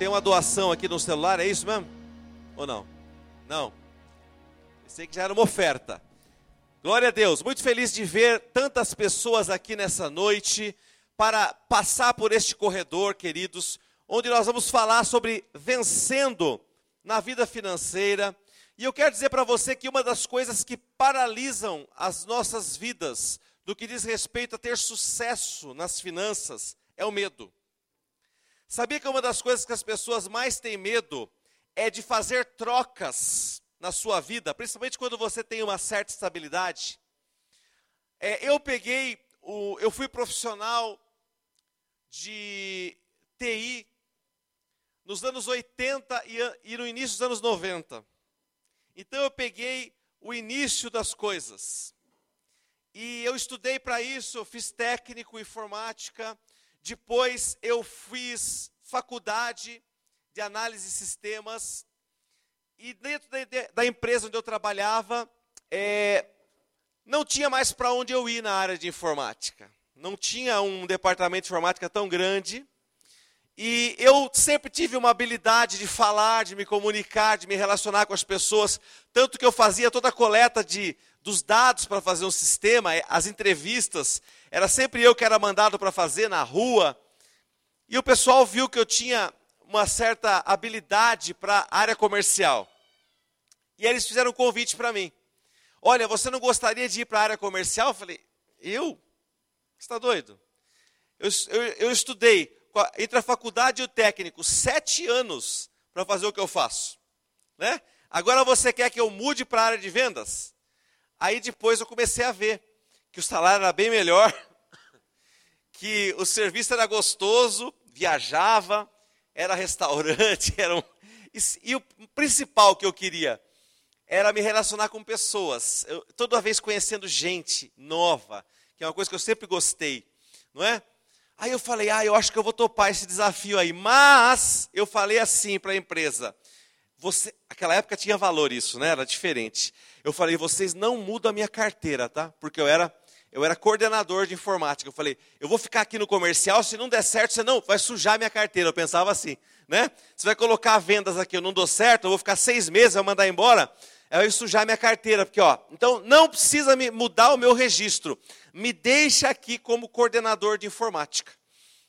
tem uma doação aqui no celular, é isso mesmo? Ou não? Não. Pensei que já era uma oferta. Glória a Deus. Muito feliz de ver tantas pessoas aqui nessa noite para passar por este corredor, queridos, onde nós vamos falar sobre vencendo na vida financeira. E eu quero dizer para você que uma das coisas que paralisam as nossas vidas do que diz respeito a ter sucesso nas finanças é o medo. Sabia que uma das coisas que as pessoas mais têm medo é de fazer trocas na sua vida, principalmente quando você tem uma certa estabilidade? É, eu peguei, o, eu fui profissional de TI nos anos 80 e, e no início dos anos 90. Então eu peguei o início das coisas. E eu estudei para isso, fiz técnico informática, depois eu fiz faculdade de análise de sistemas, e dentro da, empresa onde eu trabalhava, é, não tinha mais para onde eu ir na área de informática. Não tinha um departamento de informática tão grande. E eu sempre tive uma habilidade de falar, de me comunicar, de me relacionar com as pessoas, tanto que eu fazia toda a coleta de, dos dados para fazer um sistema, as entrevistas, era sempre eu que era mandado para fazer na rua. E o pessoal viu que eu tinha uma certa habilidade para a área comercial. E eles fizeram um convite para mim. Olha, você não gostaria de ir para a área comercial? Eu falei, eu? Você está doido? Eu, eu, eu estudei entre a faculdade e o técnico, sete anos para fazer o que eu faço. Né? Agora você quer que eu mude para a área de vendas? Aí depois eu comecei a ver que o salário era bem melhor, que o serviço era gostoso, viajava, era restaurante, era um... e o principal que eu queria era me relacionar com pessoas, eu, toda vez conhecendo gente nova, que é uma coisa que eu sempre gostei, não é? Aí eu falei, ah, eu acho que eu vou topar esse desafio aí. Mas eu falei assim para a empresa, você, aquela época tinha valor isso, né? Era diferente. Eu falei, vocês não mudam a minha carteira, tá? Porque eu era eu era coordenador de informática. Eu falei, eu vou ficar aqui no comercial, se não der certo, você não vai sujar minha carteira. Eu pensava assim, né? Você vai colocar vendas aqui, eu não dou certo, eu vou ficar seis meses, vai mandar embora. Eu ia sujar minha carteira, porque ó, então não precisa me mudar o meu registro me deixa aqui como coordenador de informática.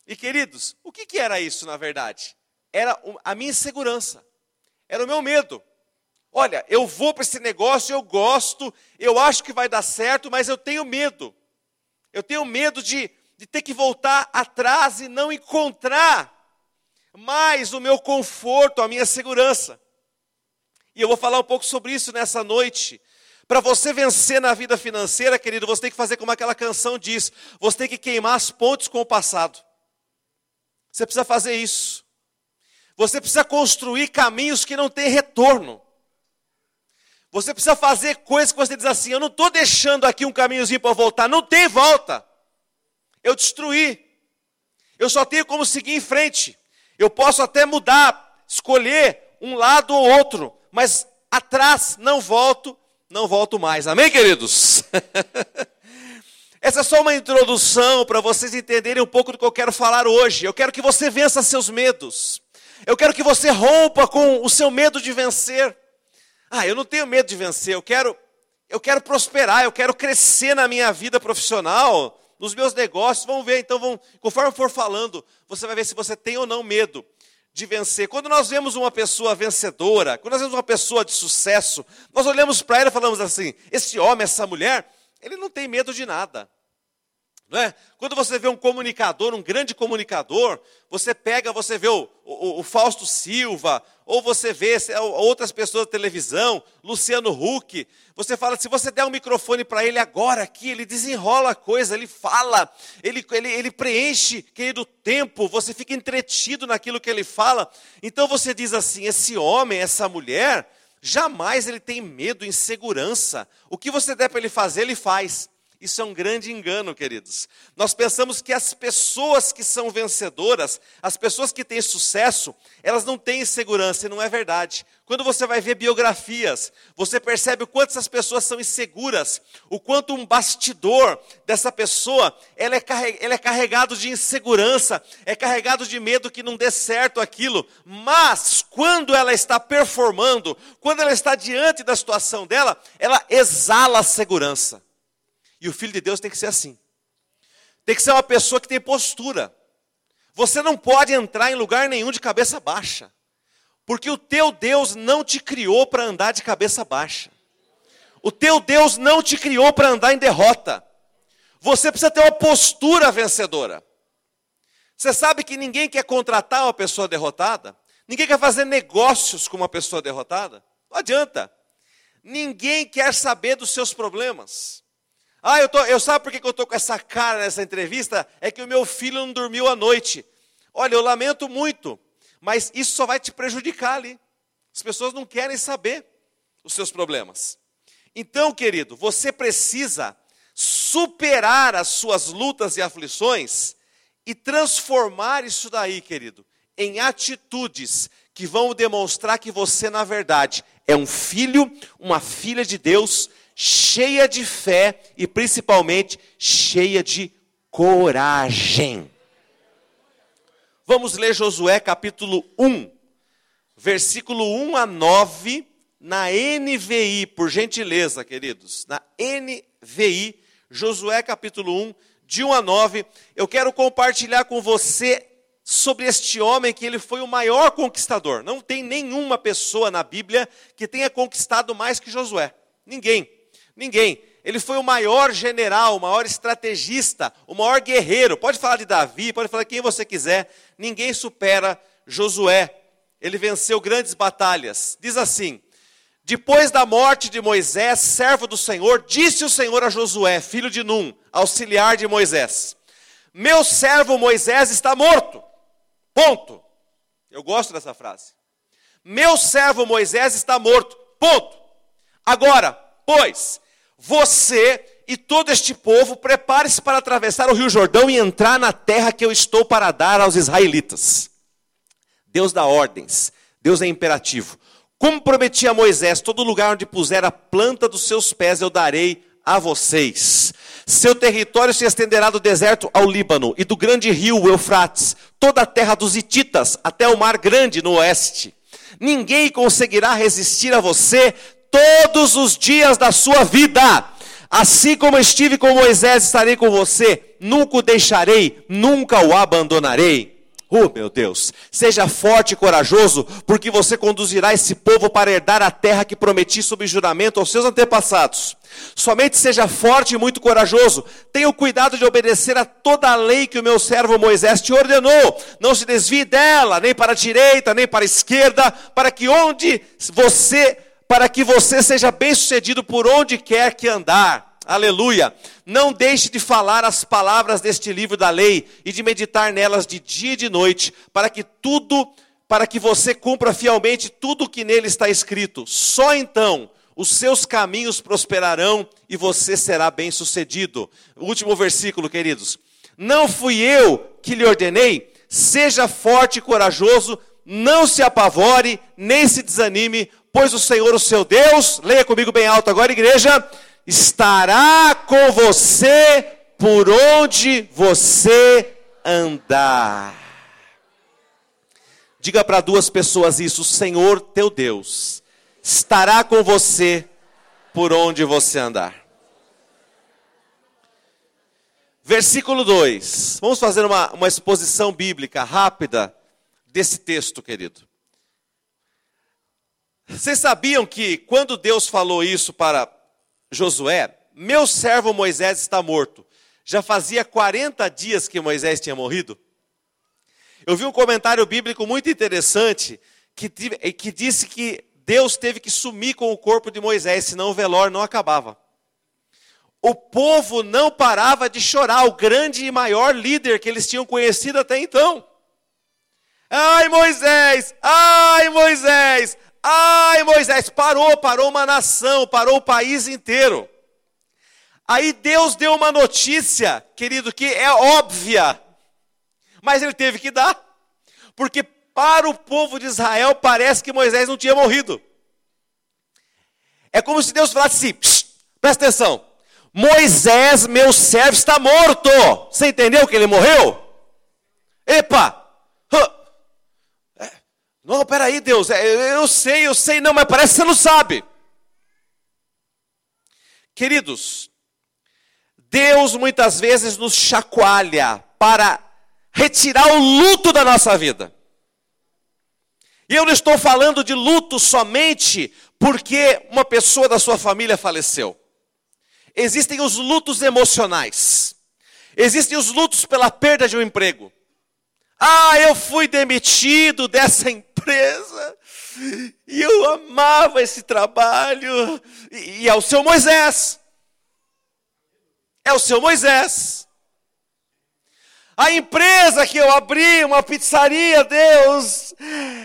E queridos, o que, que era isso na verdade? Era a minha insegurança, era o meu medo. Olha, eu vou para esse negócio, eu gosto, eu acho que vai dar certo, mas eu tenho medo. Eu tenho medo de, de ter que voltar atrás e não encontrar mais o meu conforto, a minha segurança. E eu vou falar um pouco sobre isso nessa noite. Para você vencer na vida financeira, querido, você tem que fazer como aquela canção diz: você tem que queimar as pontes com o passado. Você precisa fazer isso. Você precisa construir caminhos que não têm retorno. Você precisa fazer coisas que você diz assim: eu não estou deixando aqui um caminhozinho para voltar, não tem volta. Eu destruí. Eu só tenho como seguir em frente. Eu posso até mudar, escolher um lado ou outro, mas atrás não volto não volto mais. Amém, queridos? Essa é só uma introdução para vocês entenderem um pouco do que eu quero falar hoje. Eu quero que você vença seus medos. Eu quero que você rompa com o seu medo de vencer. Ah, eu não tenho medo de vencer. Eu quero, eu quero prosperar. Eu quero crescer na minha vida profissional, nos meus negócios. Vamos ver. Então, vamos, conforme for falando, você vai ver se você tem ou não medo de vencer. Quando nós vemos uma pessoa vencedora, quando nós vemos uma pessoa de sucesso, nós olhamos para ela e falamos assim: esse homem, essa mulher, ele não tem medo de nada. É? Quando você vê um comunicador, um grande comunicador, você pega, você vê o, o, o Fausto Silva, ou você vê outras pessoas da televisão, Luciano Huck, você fala, se você der um microfone para ele agora aqui, ele desenrola a coisa, ele fala, ele, ele, ele preenche, querido, tempo, você fica entretido naquilo que ele fala. Então você diz assim: esse homem, essa mulher, jamais ele tem medo, insegurança. O que você der para ele fazer, ele faz. Isso é um grande engano, queridos. Nós pensamos que as pessoas que são vencedoras, as pessoas que têm sucesso, elas não têm segurança, e não é verdade. Quando você vai ver biografias, você percebe o quanto essas pessoas são inseguras, o quanto um bastidor dessa pessoa, é, ela é carregado de insegurança, é carregado de medo que não dê certo aquilo. Mas, quando ela está performando, quando ela está diante da situação dela, ela exala a segurança. E o filho de Deus tem que ser assim. Tem que ser uma pessoa que tem postura. Você não pode entrar em lugar nenhum de cabeça baixa. Porque o teu Deus não te criou para andar de cabeça baixa. O teu Deus não te criou para andar em derrota. Você precisa ter uma postura vencedora. Você sabe que ninguém quer contratar uma pessoa derrotada? Ninguém quer fazer negócios com uma pessoa derrotada? Não adianta. Ninguém quer saber dos seus problemas. Ah, eu, tô, eu sabe por que eu estou com essa cara nessa entrevista? É que o meu filho não dormiu à noite. Olha, eu lamento muito, mas isso só vai te prejudicar ali. As pessoas não querem saber os seus problemas. Então, querido, você precisa superar as suas lutas e aflições e transformar isso daí, querido, em atitudes que vão demonstrar que você, na verdade, é um filho, uma filha de Deus cheia de fé e principalmente cheia de coragem. Vamos ler Josué capítulo 1, versículo 1 a 9, na NVI, por gentileza, queridos. Na NVI, Josué capítulo 1, de 1 a 9. Eu quero compartilhar com você sobre este homem que ele foi o maior conquistador. Não tem nenhuma pessoa na Bíblia que tenha conquistado mais que Josué. Ninguém. Ninguém. Ele foi o maior general, o maior estrategista, o maior guerreiro. Pode falar de Davi, pode falar de quem você quiser. Ninguém supera Josué. Ele venceu grandes batalhas. Diz assim: Depois da morte de Moisés, servo do Senhor, disse o Senhor a Josué, filho de Num, auxiliar de Moisés: Meu servo Moisés está morto. Ponto. Eu gosto dessa frase. Meu servo Moisés está morto. Ponto. Agora, Pois você e todo este povo prepare-se para atravessar o Rio Jordão e entrar na terra que eu estou para dar aos israelitas. Deus dá ordens, Deus é imperativo. Como prometi a Moisés, todo lugar onde puser a planta dos seus pés eu darei a vocês. Seu território se estenderá do deserto ao Líbano e do grande rio Eufrates, toda a terra dos Hititas, até o mar grande no oeste. Ninguém conseguirá resistir a você todos os dias da sua vida. Assim como estive com Moisés, estarei com você. Nunca o deixarei, nunca o abandonarei. Oh, meu Deus, seja forte e corajoso, porque você conduzirá esse povo para herdar a terra que prometi sob juramento aos seus antepassados. Somente seja forte e muito corajoso. Tenha o cuidado de obedecer a toda a lei que o meu servo Moisés te ordenou. Não se desvie dela, nem para a direita, nem para a esquerda, para que onde você para que você seja bem-sucedido por onde quer que andar. Aleluia. Não deixe de falar as palavras deste livro da lei e de meditar nelas de dia e de noite, para que tudo, para que você cumpra fielmente tudo o que nele está escrito. Só então os seus caminhos prosperarão e você será bem-sucedido. Último versículo, queridos. Não fui eu que lhe ordenei, seja forte e corajoso, não se apavore, nem se desanime, pois o Senhor, o seu Deus, leia comigo bem alto agora, igreja, estará com você por onde você andar. Diga para duas pessoas isso: o Senhor teu Deus estará com você por onde você andar. Versículo 2. Vamos fazer uma, uma exposição bíblica rápida desse texto, querido. Vocês sabiam que quando Deus falou isso para Josué, meu servo Moisés está morto. Já fazia 40 dias que Moisés tinha morrido. Eu vi um comentário bíblico muito interessante que, que disse que Deus teve que sumir com o corpo de Moisés, senão o velório não acabava. O povo não parava de chorar, o grande e maior líder que eles tinham conhecido até então. Ai, Moisés! Ai, Moisés! Ai, Moisés, parou, parou uma nação, parou o país inteiro. Aí Deus deu uma notícia, querido, que é óbvia, mas ele teve que dar, porque para o povo de Israel parece que Moisés não tinha morrido. É como se Deus falasse assim: presta atenção, Moisés, meu servo, está morto. Você entendeu que ele morreu? Epa! Não, peraí, Deus, é, eu sei, eu sei, não, mas parece que você não sabe. Queridos, Deus muitas vezes nos chacoalha para retirar o luto da nossa vida. E eu não estou falando de luto somente porque uma pessoa da sua família faleceu. Existem os lutos emocionais. Existem os lutos pela perda de um emprego. Ah, eu fui demitido dessa empresa. E eu amava esse trabalho. E, e é o seu Moisés. É o seu Moisés. A empresa que eu abri, uma pizzaria, Deus,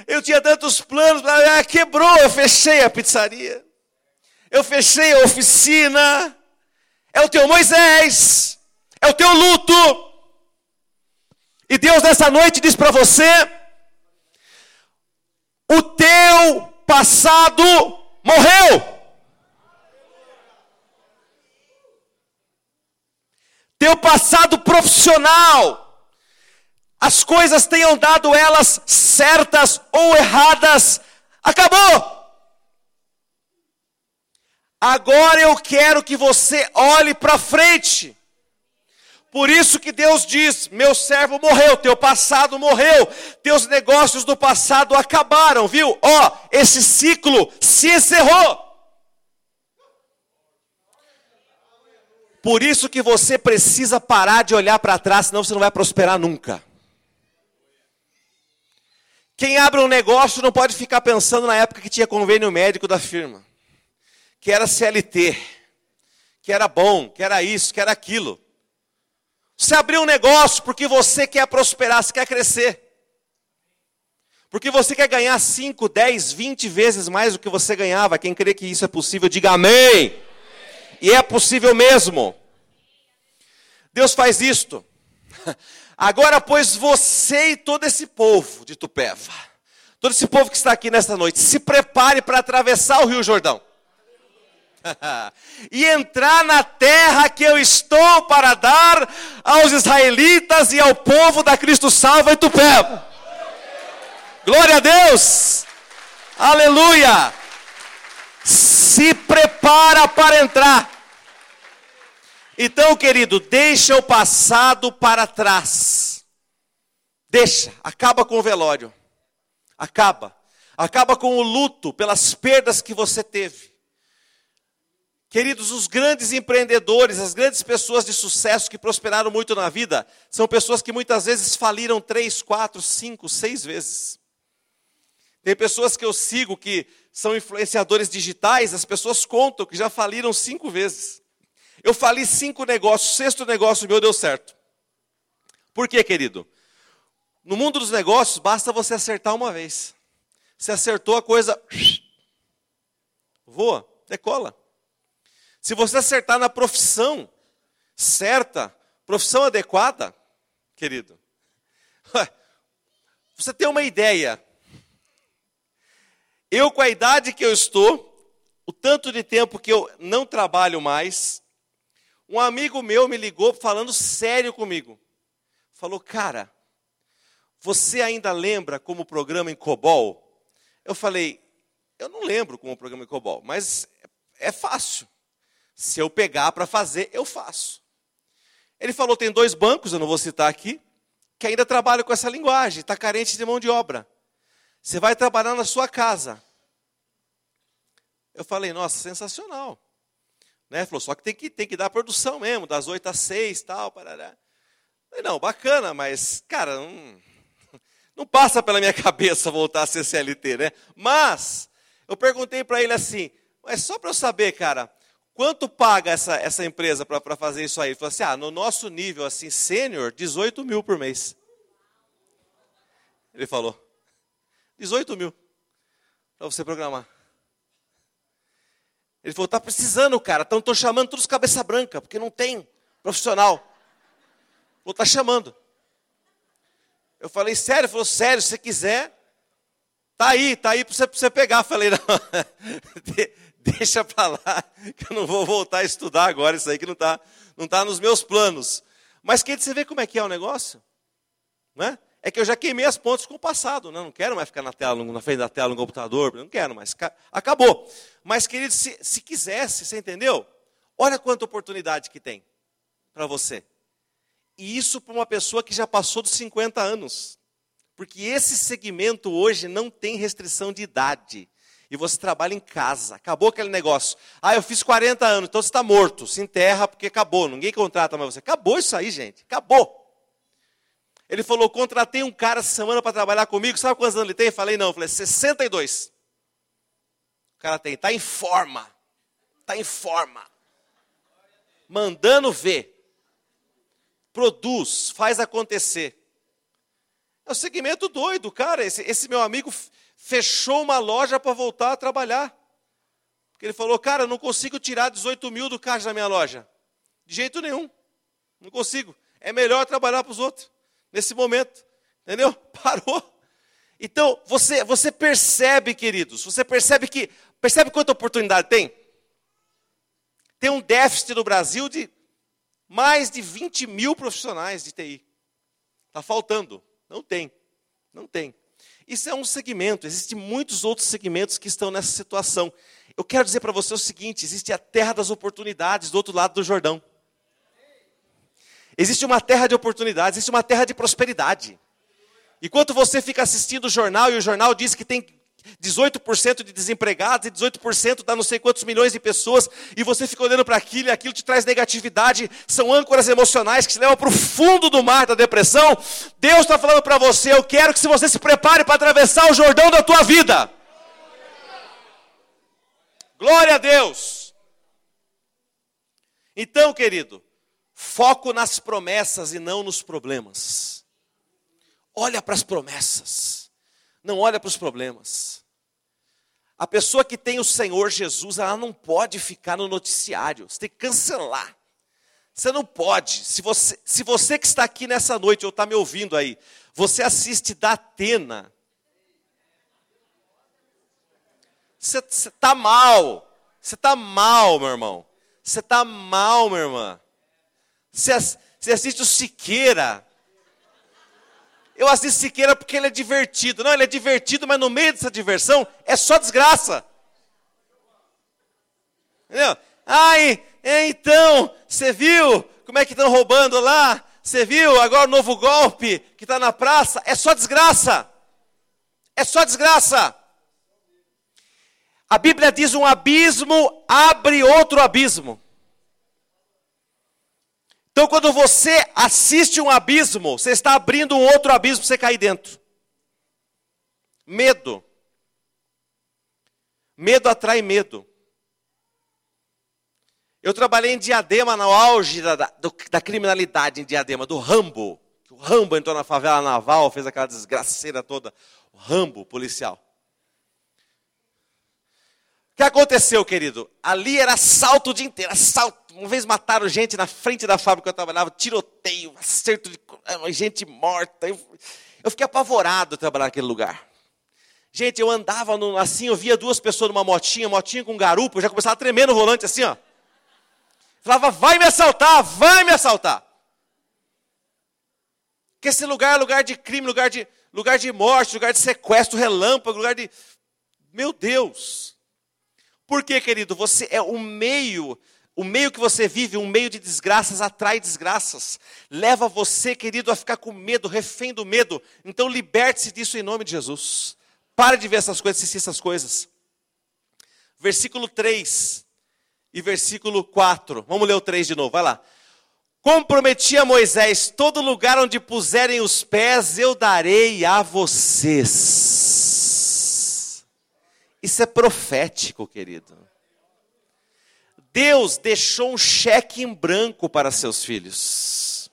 eu tinha tantos planos, ah, quebrou, eu fechei a pizzaria. Eu fechei a oficina. É o teu Moisés. É o teu luto. E Deus nessa noite diz para você: o teu passado morreu. teu passado profissional, as coisas tenham dado elas certas ou erradas, acabou. Agora eu quero que você olhe para frente. Por isso que Deus diz: meu servo morreu, teu passado morreu, teus negócios do passado acabaram, viu? Ó, oh, esse ciclo se encerrou. Por isso que você precisa parar de olhar para trás, senão você não vai prosperar nunca. Quem abre um negócio não pode ficar pensando na época que tinha convênio médico da firma, que era CLT, que era bom, que era isso, que era aquilo. Você abriu um negócio porque você quer prosperar, você quer crescer. Porque você quer ganhar 5, 10, 20 vezes mais do que você ganhava. Quem crê que isso é possível, diga amém. E é possível mesmo. Deus faz isto. Agora, pois, você e todo esse povo de Tupéva, todo esse povo que está aqui nesta noite, se prepare para atravessar o Rio Jordão. e entrar na terra que eu estou para dar aos israelitas e ao povo da Cristo Salva em Tupéva. Glória a Deus! Aleluia! se prepara para entrar. Então, querido, deixa o passado para trás. Deixa, acaba com o velório. Acaba. Acaba com o luto pelas perdas que você teve. Queridos, os grandes empreendedores, as grandes pessoas de sucesso que prosperaram muito na vida, são pessoas que muitas vezes faliram três, quatro, cinco, seis vezes. Tem pessoas que eu sigo que são influenciadores digitais, as pessoas contam que já faliram cinco vezes. Eu fali cinco negócios, sexto negócio meu deu certo. Por quê, querido? No mundo dos negócios, basta você acertar uma vez. Se acertou a coisa, voa, decola. Se você acertar na profissão certa, profissão adequada, querido, você tem uma ideia eu, com a idade que eu estou, o tanto de tempo que eu não trabalho mais, um amigo meu me ligou falando sério comigo. Falou, cara, você ainda lembra como o programa em COBOL? Eu falei, eu não lembro como o programa em COBOL, mas é fácil. Se eu pegar para fazer, eu faço. Ele falou, tem dois bancos, eu não vou citar aqui, que ainda trabalham com essa linguagem, está carente de mão de obra. Você vai trabalhar na sua casa. Eu falei, nossa, sensacional. Né? Falou, só que tem que, tem que dar produção mesmo, das 8 às 6 tal. Parará. Não, bacana, mas, cara, não, não passa pela minha cabeça voltar a ser CLT, né? Mas, eu perguntei para ele assim, mas só para eu saber, cara, quanto paga essa, essa empresa para fazer isso aí? Falou assim, ah, no nosso nível, assim, sênior, 18 mil por mês. Ele falou. 18 mil para você programar. Ele falou: tá precisando, cara. Então estou chamando todos cabeça branca, porque não tem profissional. Falou: tá chamando. Eu falei: sério? Ele falou: sério, se quiser, tá aí, tá aí para você, você pegar. Eu falei: não, deixa para lá, que eu não vou voltar a estudar agora isso aí que não está não tá nos meus planos. Mas quer você vê como é que é o negócio? Né? É que eu já queimei as pontes com o passado, né? não quero mais ficar na tela, na frente da tela no computador, não quero mais, acabou. Mas, querido, se, se quisesse, você entendeu? Olha quanta oportunidade que tem para você. E isso para uma pessoa que já passou dos 50 anos. Porque esse segmento hoje não tem restrição de idade. E você trabalha em casa. Acabou aquele negócio. Ah, eu fiz 40 anos, então você está morto. Se enterra porque acabou. Ninguém contrata mais você. Acabou isso aí, gente. Acabou. Ele falou: contratei um cara essa semana para trabalhar comigo. Sabe quantos anos ele tem? Eu falei: não. Eu falei: 62. O cara tem. Está em forma. Está em forma. Mandando ver. Produz. Faz acontecer. É o segmento doido, cara. Esse, esse meu amigo fechou uma loja para voltar a trabalhar. Porque ele falou: cara, eu não consigo tirar 18 mil do caixa da minha loja. De jeito nenhum. Não consigo. É melhor trabalhar para os outros nesse momento. Entendeu? Parou. Então, você, você percebe, queridos, você percebe que, percebe quanta oportunidade tem? Tem um déficit no Brasil de mais de 20 mil profissionais de TI. Está faltando. Não tem. Não tem. Isso é um segmento, existem muitos outros segmentos que estão nessa situação. Eu quero dizer para você o seguinte: existe a terra das oportunidades do outro lado do Jordão. Existe uma terra de oportunidades, existe uma terra de prosperidade. Enquanto você fica assistindo o jornal e o jornal diz que tem 18% de desempregados e 18% dá não sei quantos milhões de pessoas, e você fica olhando para aquilo e aquilo te traz negatividade, são âncoras emocionais que te levam para o fundo do mar da depressão. Deus está falando para você: eu quero que você se prepare para atravessar o Jordão da tua vida. Glória a Deus. Então, querido, Foco nas promessas e não nos problemas. Olha para as promessas, não olha para os problemas. A pessoa que tem o Senhor Jesus, ela não pode ficar no noticiário, você tem que cancelar. Você não pode. Se você, se você que está aqui nessa noite ou está me ouvindo aí, você assiste da Atena, você está mal. Você está mal, meu irmão. Você está mal, minha irmã. Você assiste o Siqueira. Eu assisto Siqueira porque ele é divertido. Não, ele é divertido, mas no meio dessa diversão é só desgraça. Entendeu? Ai, então, você viu como é que estão roubando lá? Você viu agora o novo golpe que está na praça? É só desgraça. É só desgraça. A Bíblia diz: um abismo abre outro abismo. Então, quando você assiste um abismo, você está abrindo um outro abismo para você cair dentro. Medo. Medo atrai medo. Eu trabalhei em Diadema, no auge da, da, da criminalidade em Diadema, do Rambo. O Rambo entrou na favela naval, fez aquela desgraceira toda. O Rambo policial. Que aconteceu, querido? Ali era assalto o dia inteiro, assalto. Uma vez mataram gente na frente da fábrica que eu trabalhava, tiroteio, acerto de ah, gente morta. Eu, eu fiquei apavorado trabalhar naquele lugar. Gente, eu andava no, assim, eu via duas pessoas numa motinha, motinha com garupa, eu já começava a tremer no volante assim, ó. Falava, vai me assaltar, vai me assaltar. Porque esse lugar é lugar de crime, lugar de, lugar de morte, lugar de sequestro, relâmpago, lugar de. Meu Deus! Por quê, querido? Você é o meio, o meio que você vive, um meio de desgraças, atrai desgraças. Leva você, querido, a ficar com medo, refém do medo. Então liberte-se disso em nome de Jesus. Pare de ver essas coisas, assistir essas coisas. Versículo 3 e versículo 4. Vamos ler o 3 de novo, vai lá. Comprometi a Moisés: todo lugar onde puserem os pés eu darei a vocês. Isso é profético, querido. Deus deixou um cheque em branco para seus filhos.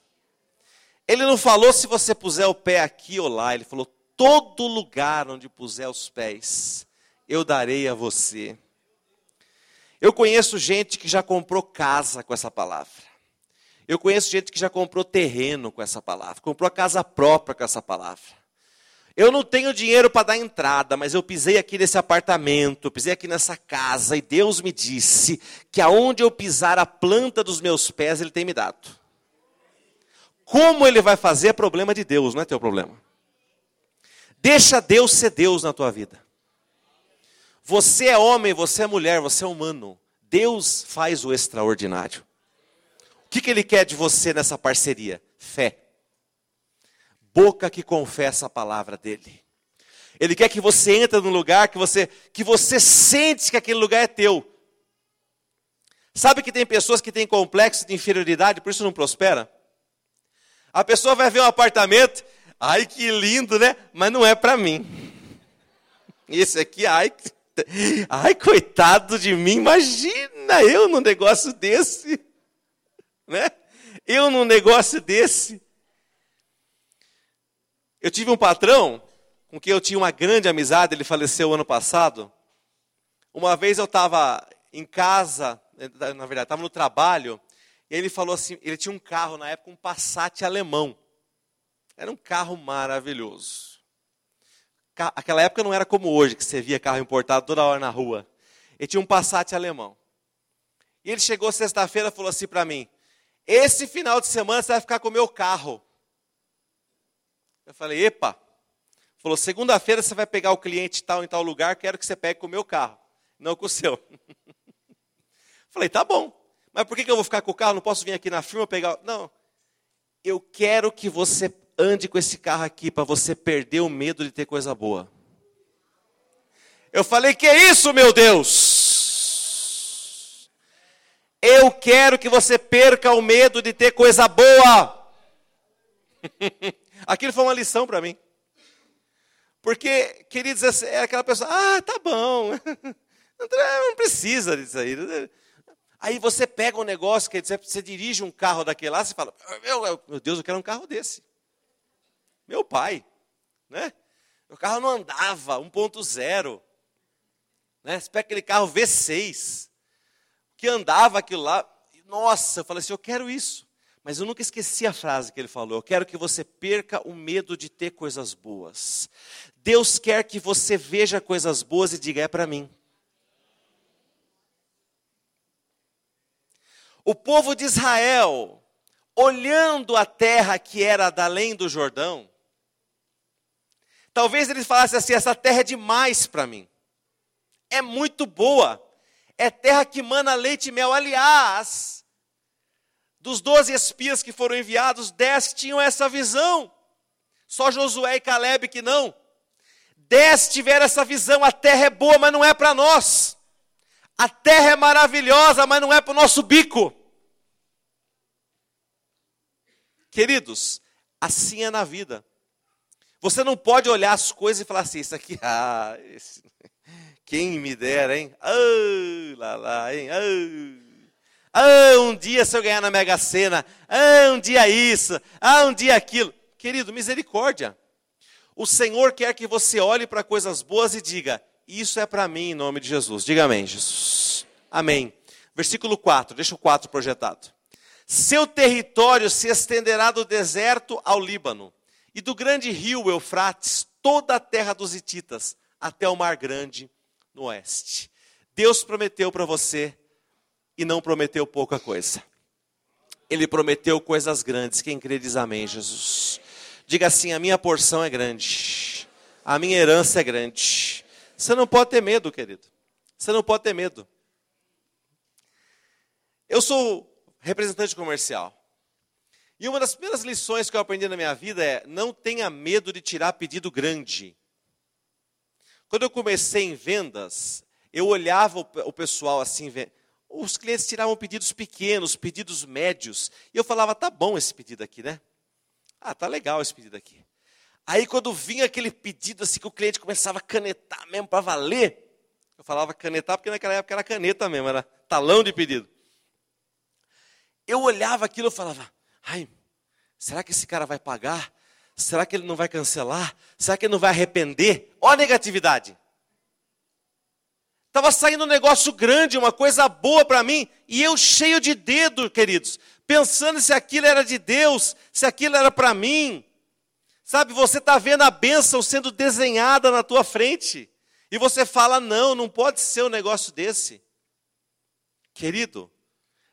Ele não falou se você puser o pé aqui ou lá, ele falou: todo lugar onde puser os pés, eu darei a você. Eu conheço gente que já comprou casa com essa palavra. Eu conheço gente que já comprou terreno com essa palavra, comprou a casa própria com essa palavra. Eu não tenho dinheiro para dar entrada, mas eu pisei aqui nesse apartamento, pisei aqui nessa casa, e Deus me disse que aonde eu pisar a planta dos meus pés, Ele tem me dado. Como Ele vai fazer é problema de Deus, não é teu problema. Deixa Deus ser Deus na tua vida. Você é homem, você é mulher, você é humano. Deus faz o extraordinário. O que, que Ele quer de você nessa parceria? Fé boca que confessa a palavra dele. Ele quer que você entre num lugar que você que você sente que aquele lugar é teu. Sabe que tem pessoas que têm complexo de inferioridade, por isso não prospera? A pessoa vai ver um apartamento, ai que lindo, né? Mas não é para mim. Esse aqui, ai, ai coitado de mim, imagina eu num negócio desse, né? Eu num negócio desse. Eu tive um patrão com quem eu tinha uma grande amizade, ele faleceu ano passado. Uma vez eu estava em casa, na verdade, estava no trabalho, e ele falou assim: ele tinha um carro na época, um Passat alemão. Era um carro maravilhoso. Aquela época não era como hoje, que você via carro importado toda hora na rua. Ele tinha um Passat alemão. E ele chegou sexta-feira e falou assim para mim: Esse final de semana você vai ficar com o meu carro. Eu falei, epa. Falou, segunda-feira você vai pegar o cliente tal em tal lugar, quero que você pegue com o meu carro, não com o seu. Falei, tá bom. Mas por que eu vou ficar com o carro? Não posso vir aqui na firma pegar. Não. Eu quero que você ande com esse carro aqui para você perder o medo de ter coisa boa. Eu falei, que é isso, meu Deus? Eu quero que você perca o medo de ter coisa boa. Aquilo foi uma lição para mim. Porque, queridos, é aquela pessoa, ah, tá bom, não precisa disso aí. Aí você pega um negócio, que você dirige um carro daquele lá, você fala, meu, meu Deus, eu quero um carro desse. Meu pai, né? O carro não andava, 1.0. Né? Você pega aquele carro V6, que andava aquilo lá. Nossa, eu falei assim, eu quero isso. Mas eu nunca esqueci a frase que ele falou. Eu quero que você perca o medo de ter coisas boas. Deus quer que você veja coisas boas e diga: é para mim. O povo de Israel, olhando a terra que era da além do Jordão, talvez eles falassem assim: essa terra é demais para mim. É muito boa. É terra que mana leite e mel. Aliás, dos doze espias que foram enviados, dez tinham essa visão. Só Josué e Caleb que não. Dez tiveram essa visão. A terra é boa, mas não é para nós. A terra é maravilhosa, mas não é para o nosso bico. Queridos, assim é na vida. Você não pode olhar as coisas e falar assim: Isso aqui, ah, esse, quem me dera, hein? Ah, lá, lá, hein? Ah. Ah, um dia se eu ganhar na Mega Sena. Ah, um dia isso. Ah, um dia aquilo. Querido, misericórdia. O Senhor quer que você olhe para coisas boas e diga: Isso é para mim em nome de Jesus. Diga amém, Jesus. Amém. Versículo 4, deixa o 4 projetado. Seu território se estenderá do deserto ao Líbano, e do grande rio Eufrates, toda a terra dos Hititas, até o Mar Grande no oeste. Deus prometeu para você e não prometeu pouca coisa. Ele prometeu coisas grandes. Quem crê diz amém, Jesus. Diga assim: a minha porção é grande, a minha herança é grande. Você não pode ter medo, querido. Você não pode ter medo. Eu sou representante comercial. E uma das primeiras lições que eu aprendi na minha vida é: não tenha medo de tirar pedido grande. Quando eu comecei em vendas, eu olhava o pessoal assim, os clientes tiravam pedidos pequenos, pedidos médios. E eu falava, tá bom esse pedido aqui, né? Ah, tá legal esse pedido aqui. Aí quando vinha aquele pedido assim que o cliente começava a canetar mesmo para valer, eu falava canetar porque naquela época era caneta mesmo, era talão de pedido. Eu olhava aquilo e falava, ai, será que esse cara vai pagar? Será que ele não vai cancelar? Será que ele não vai arrepender? Ó a negatividade. Estava saindo um negócio grande, uma coisa boa para mim, e eu cheio de dedo, queridos, pensando se aquilo era de Deus, se aquilo era para mim. Sabe, você está vendo a bênção sendo desenhada na tua frente, e você fala: não, não pode ser um negócio desse. Querido,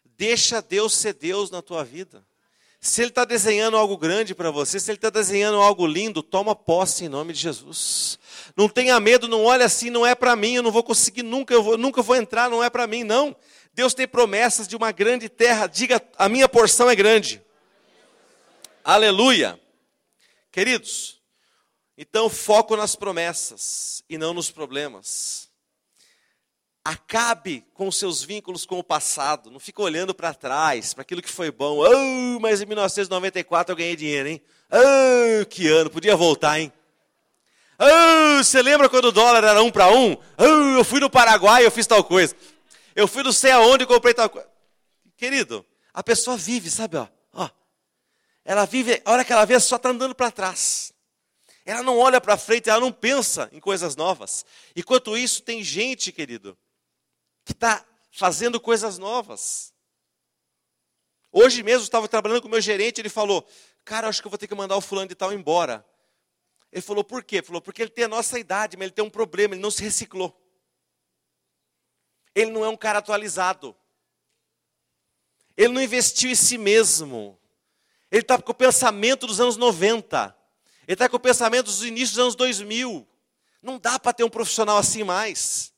deixa Deus ser Deus na tua vida. Se Ele está desenhando algo grande para você, se Ele está desenhando algo lindo, toma posse em nome de Jesus. Não tenha medo, não olhe assim, não é para mim, eu não vou conseguir nunca, eu vou, nunca vou entrar, não é para mim, não. Deus tem promessas de uma grande terra, diga, a minha porção é grande. Aleluia. Queridos, então foco nas promessas e não nos problemas. Acabe com seus vínculos com o passado. Não fica olhando para trás, para aquilo que foi bom. Oh, mas em 1994 eu ganhei dinheiro, hein? Oh, que ano, podia voltar, hein? Oh, você lembra quando o dólar era um para um? Oh, eu fui no Paraguai, eu fiz tal coisa. Eu fui não sei aonde e comprei tal coisa. Querido, a pessoa vive, sabe? Ó, ó, ela vive, a hora que ela vê, só está andando para trás. Ela não olha para frente, ela não pensa em coisas novas. Enquanto isso, tem gente, querido, que está fazendo coisas novas. Hoje mesmo estava trabalhando com o meu gerente, ele falou: Cara, acho que eu vou ter que mandar o fulano de tal embora. Ele falou: Por quê? Ele falou: Porque ele tem a nossa idade, mas ele tem um problema, ele não se reciclou. Ele não é um cara atualizado. Ele não investiu em si mesmo. Ele está com o pensamento dos anos 90. Ele está com o pensamento dos inícios dos anos 2000. Não dá para ter um profissional assim mais.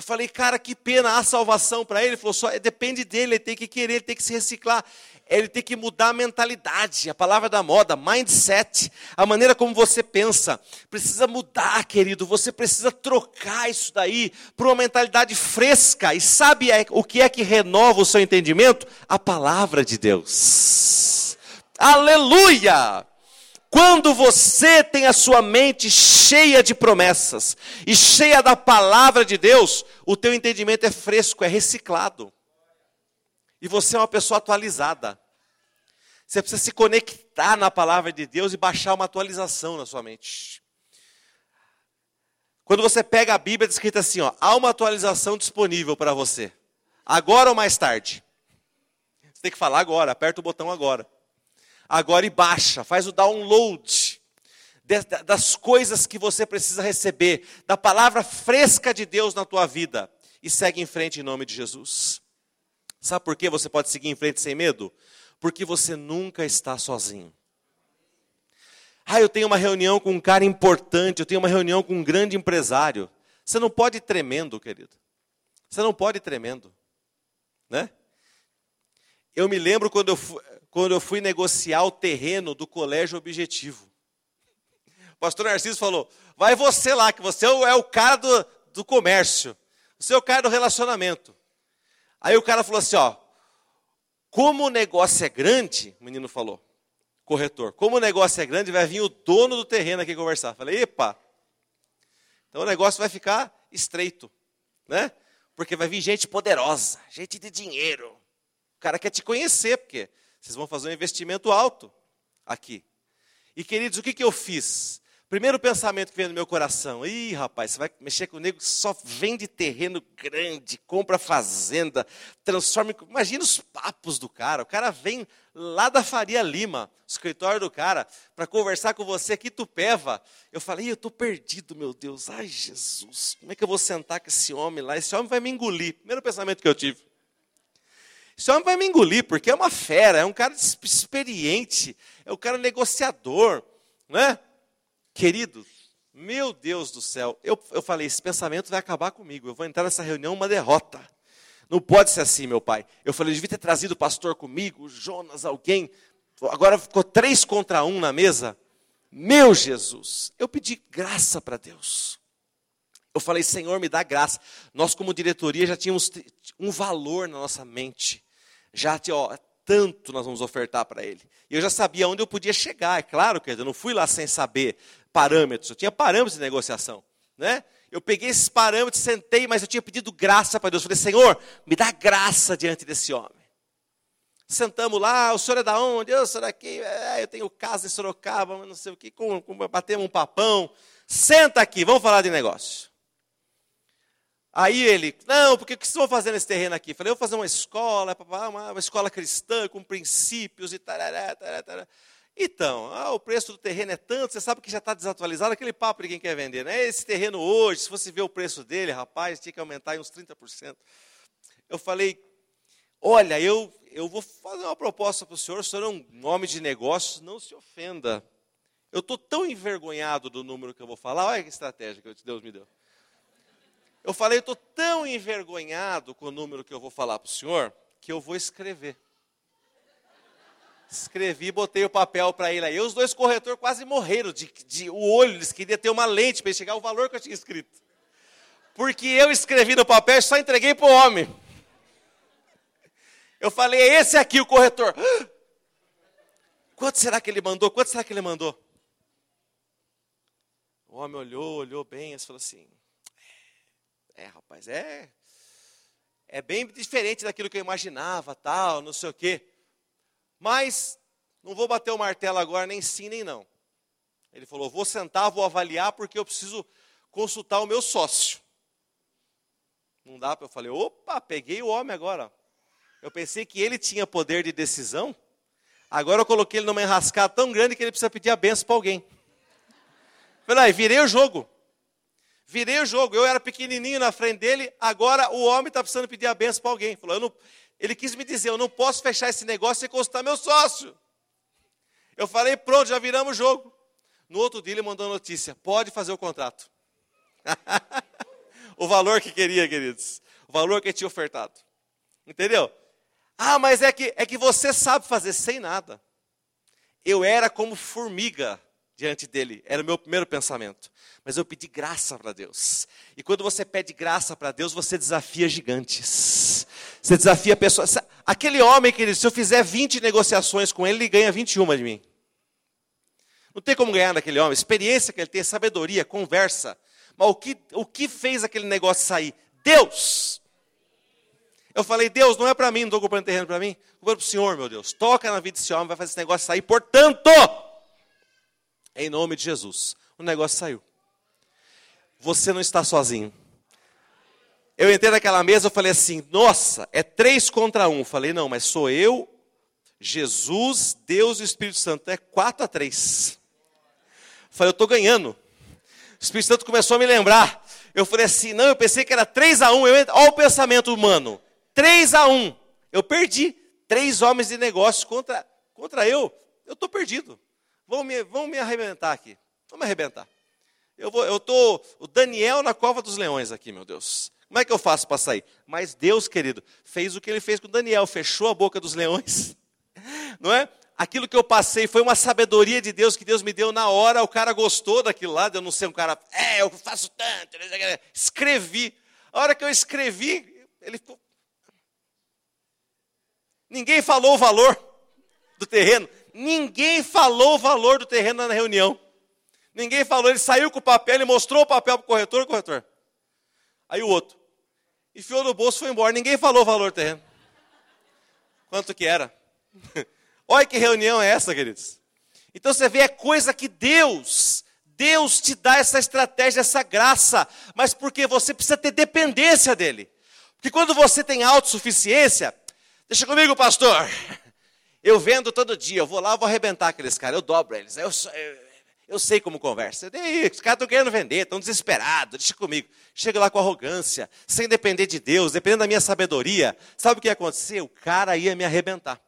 Eu falei, cara, que pena, há salvação para ele. Ele falou, só depende dele, ele tem que querer, ele tem que se reciclar. Ele tem que mudar a mentalidade, a palavra da moda, mindset, a maneira como você pensa. Precisa mudar, querido. Você precisa trocar isso daí para uma mentalidade fresca. E sabe é, o que é que renova o seu entendimento? A palavra de Deus. Aleluia! Quando você tem a sua mente cheia de promessas e cheia da palavra de Deus, o teu entendimento é fresco, é reciclado. E você é uma pessoa atualizada. Você precisa se conectar na palavra de Deus e baixar uma atualização na sua mente. Quando você pega a Bíblia, é escrito assim: ó, há uma atualização disponível para você. Agora ou mais tarde? Você tem que falar agora, aperta o botão agora agora e baixa, faz o download das coisas que você precisa receber, da palavra fresca de Deus na tua vida e segue em frente em nome de Jesus. Sabe por que você pode seguir em frente sem medo? Porque você nunca está sozinho. Ah, eu tenho uma reunião com um cara importante, eu tenho uma reunião com um grande empresário. Você não pode ir tremendo, querido. Você não pode ir tremendo, né? Eu me lembro quando eu fui, quando eu fui negociar o terreno do colégio objetivo. O pastor Narciso falou: vai você lá, que você é o cara do, do comércio, você é o cara do relacionamento. Aí o cara falou assim: ó, como o negócio é grande, o menino falou, corretor, como o negócio é grande, vai vir o dono do terreno aqui conversar. Falei, epa, então o negócio vai ficar estreito, né? Porque vai vir gente poderosa, gente de dinheiro. O cara quer te conhecer, porque vocês vão fazer um investimento alto aqui. E queridos, o que, que eu fiz? Primeiro pensamento que veio no meu coração: ih, rapaz, você vai mexer com o nego que só vende terreno grande, compra fazenda, transforma. Imagina os papos do cara. O cara vem lá da Faria Lima, escritório do cara, para conversar com você aqui, Tupéva. Eu falei: eu estou perdido, meu Deus. Ai, Jesus, como é que eu vou sentar com esse homem lá? Esse homem vai me engolir. Primeiro pensamento que eu tive. Esse homem vai me engolir, porque é uma fera, é um cara experiente, é um cara negociador, né? Queridos, meu Deus do céu, eu, eu falei, esse pensamento vai acabar comigo, eu vou entrar nessa reunião uma derrota. Não pode ser assim, meu pai. Eu falei, eu devia ter trazido o pastor comigo, Jonas, alguém. Agora ficou três contra um na mesa. Meu Jesus, eu pedi graça para Deus. Eu falei, Senhor, me dá graça. Nós, como diretoria, já tínhamos um valor na nossa mente já tinha, ó, tanto nós vamos ofertar para ele. E eu já sabia onde eu podia chegar, é claro que eu não fui lá sem saber parâmetros, eu tinha parâmetros de negociação, né? Eu peguei esses parâmetros, sentei, mas eu tinha pedido graça para Deus. Falei, Senhor, me dá graça diante desse homem. Sentamos lá, o senhor é da onde? Eu sou daqui, é, eu tenho casa em Sorocaba, não sei o que, com, com, batemos um papão. Senta aqui, vamos falar de negócio. Aí ele, não, porque o que vocês vão fazer nesse terreno aqui? Falei, eu vou fazer uma escola, uma, escola cristã com princípios e tarará, tarará, tarará. Então, ah, o preço do terreno é tanto, você sabe que já está desatualizado, aquele papo de quem quer vender, né? Esse terreno hoje, se você ver o preço dele, rapaz, tinha que aumentar em uns 30%. Eu falei, olha, eu, eu vou fazer uma proposta para o senhor, o senhor é um homem de negócios, não se ofenda. Eu estou tão envergonhado do número que eu vou falar, olha que estratégia que Deus me deu. Eu falei, estou tão envergonhado com o número que eu vou falar para o senhor, que eu vou escrever. Escrevi, botei o papel para ele aí. Os dois corretores quase morreram de, de o olho, eles queriam ter uma lente para chegar o valor que eu tinha escrito. Porque eu escrevi no papel e só entreguei para o homem. Eu falei, é esse aqui o corretor. Quanto será que ele mandou? Quanto será que ele mandou? O homem olhou, olhou bem, e falou assim: é, rapaz, é. É bem diferente daquilo que eu imaginava, tal, não sei o quê. Mas não vou bater o martelo agora, nem sim, nem não. Ele falou: vou sentar, vou avaliar, porque eu preciso consultar o meu sócio. Não dá para eu falei: opa, peguei o homem agora. Eu pensei que ele tinha poder de decisão. Agora eu coloquei ele numa enrascada tão grande que ele precisa pedir a benção para alguém. Falei, virei o jogo. Virei o jogo. Eu era pequenininho na frente dele, agora o homem está precisando pedir a benção para alguém. Falou, não... ele quis me dizer, eu não posso fechar esse negócio sem consultar meu sócio. Eu falei, pronto, já viramos o jogo. No outro dia ele mandou notícia, pode fazer o contrato. o valor que queria, queridos. O valor que tinha ofertado. Entendeu? Ah, mas é que, é que você sabe fazer sem nada. Eu era como formiga diante dele. Era o meu primeiro pensamento. Mas eu pedi graça para Deus. E quando você pede graça para Deus, você desafia gigantes. Você desafia pessoas. Aquele homem, querido, se eu fizer 20 negociações com ele, ele ganha 21 de mim. Não tem como ganhar daquele homem. Experiência que ele tem, sabedoria, conversa. Mas o que, o que fez aquele negócio sair? Deus! Eu falei, Deus, não é para mim, não estou comprando terreno para mim. Vou para o Senhor, meu Deus. Toca na vida desse homem, vai fazer esse negócio sair. Portanto, em nome de Jesus. O negócio saiu. Você não está sozinho. Eu entrei naquela mesa e falei assim: nossa, é três contra um. Falei, não, mas sou eu, Jesus, Deus e Espírito Santo. É quatro a três. Falei, eu estou ganhando. O Espírito Santo começou a me lembrar. Eu falei assim: não, eu pensei que era três a um. Olha o pensamento humano: três a um. Eu perdi. Três homens de negócio contra, contra eu. Eu estou perdido. Vão me, vão me arrebentar aqui. Vamos arrebentar. Eu vou, eu tô o Daniel na cova dos leões aqui, meu Deus. Como é que eu faço para sair? Mas Deus, querido, fez o que ele fez com Daniel, fechou a boca dos leões. Não é? Aquilo que eu passei foi uma sabedoria de Deus que Deus me deu na hora. O cara gostou daquilo lá, de eu não ser um cara, é, eu faço tanto. Escrevi. A hora que eu escrevi, ele Ninguém falou o valor do terreno. Ninguém falou o valor do terreno na reunião. Ninguém falou, ele saiu com o papel, e mostrou o papel para o corretor, corretor. Aí o outro, enfiou no bolso e foi embora. Ninguém falou o valor do terreno. Quanto que era? Olha que reunião é essa, queridos. Então você vê, é coisa que Deus, Deus te dá essa estratégia, essa graça, mas porque você precisa ter dependência dEle. Porque quando você tem autossuficiência, deixa comigo, pastor, eu vendo todo dia, eu vou lá, eu vou arrebentar aqueles caras, eu dobro eles. Eu, eu, eu sei como conversa. E os caras estão querendo vender, estão desesperados, deixa comigo. Chega lá com arrogância, sem depender de Deus, dependendo da minha sabedoria. Sabe o que ia acontecer? O cara ia me arrebentar.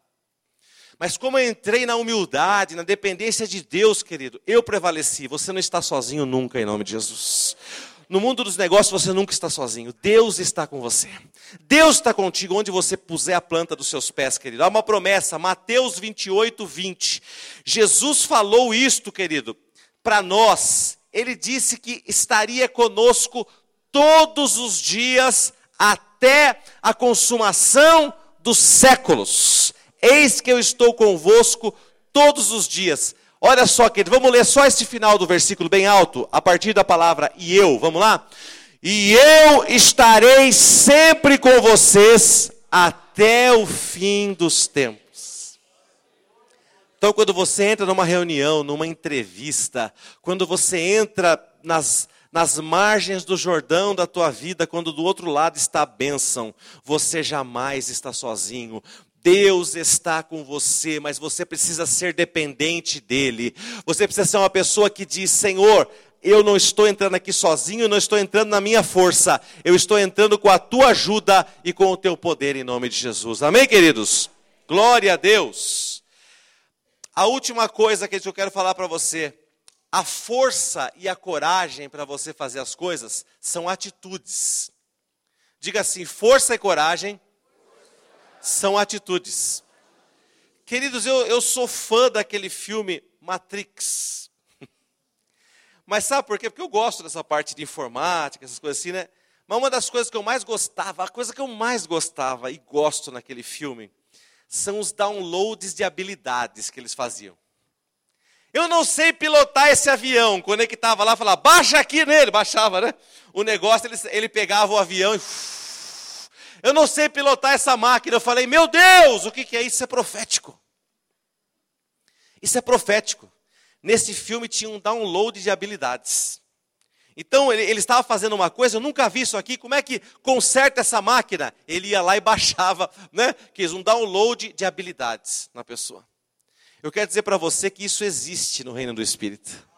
Mas como eu entrei na humildade, na dependência de Deus, querido, eu prevaleci. Você não está sozinho nunca, em nome de Jesus. No mundo dos negócios você nunca está sozinho. Deus está com você. Deus está contigo onde você puser a planta dos seus pés, querido. Há uma promessa, Mateus 28, 20. Jesus falou isto, querido, para nós. Ele disse que estaria conosco todos os dias até a consumação dos séculos. Eis que eu estou convosco todos os dias Olha só, querido, vamos ler só esse final do versículo bem alto, a partir da palavra e eu, vamos lá? E eu estarei sempre com vocês até o fim dos tempos. Então, quando você entra numa reunião, numa entrevista, quando você entra nas, nas margens do Jordão da tua vida, quando do outro lado está a bênção, você jamais está sozinho. Deus está com você, mas você precisa ser dependente dele. Você precisa ser uma pessoa que diz: Senhor, eu não estou entrando aqui sozinho, não estou entrando na minha força, eu estou entrando com a tua ajuda e com o teu poder em nome de Jesus. Amém, queridos? Glória a Deus. A última coisa que eu quero falar para você, a força e a coragem para você fazer as coisas são atitudes. Diga assim: força e coragem são atitudes. Queridos, eu, eu sou fã daquele filme Matrix. Mas sabe por quê? Porque eu gosto dessa parte de informática, essas coisas assim, né? Mas uma das coisas que eu mais gostava, a coisa que eu mais gostava e gosto naquele filme, são os downloads de habilidades que eles faziam. Eu não sei pilotar esse avião. Estava lá, falava, baixa aqui nele, baixava, né? O negócio, ele, ele pegava o avião e. Eu não sei pilotar essa máquina. Eu falei, meu Deus, o que, é isso? Isso é profético. Isso é profético. Nesse filme tinha um download de habilidades. Então ele, ele, estava fazendo uma coisa, eu nunca vi isso aqui, como é que conserta essa máquina? Ele ia lá e baixava, né? Quis um download de habilidades na pessoa. Eu quero dizer para você que isso existe no reino do Espírito.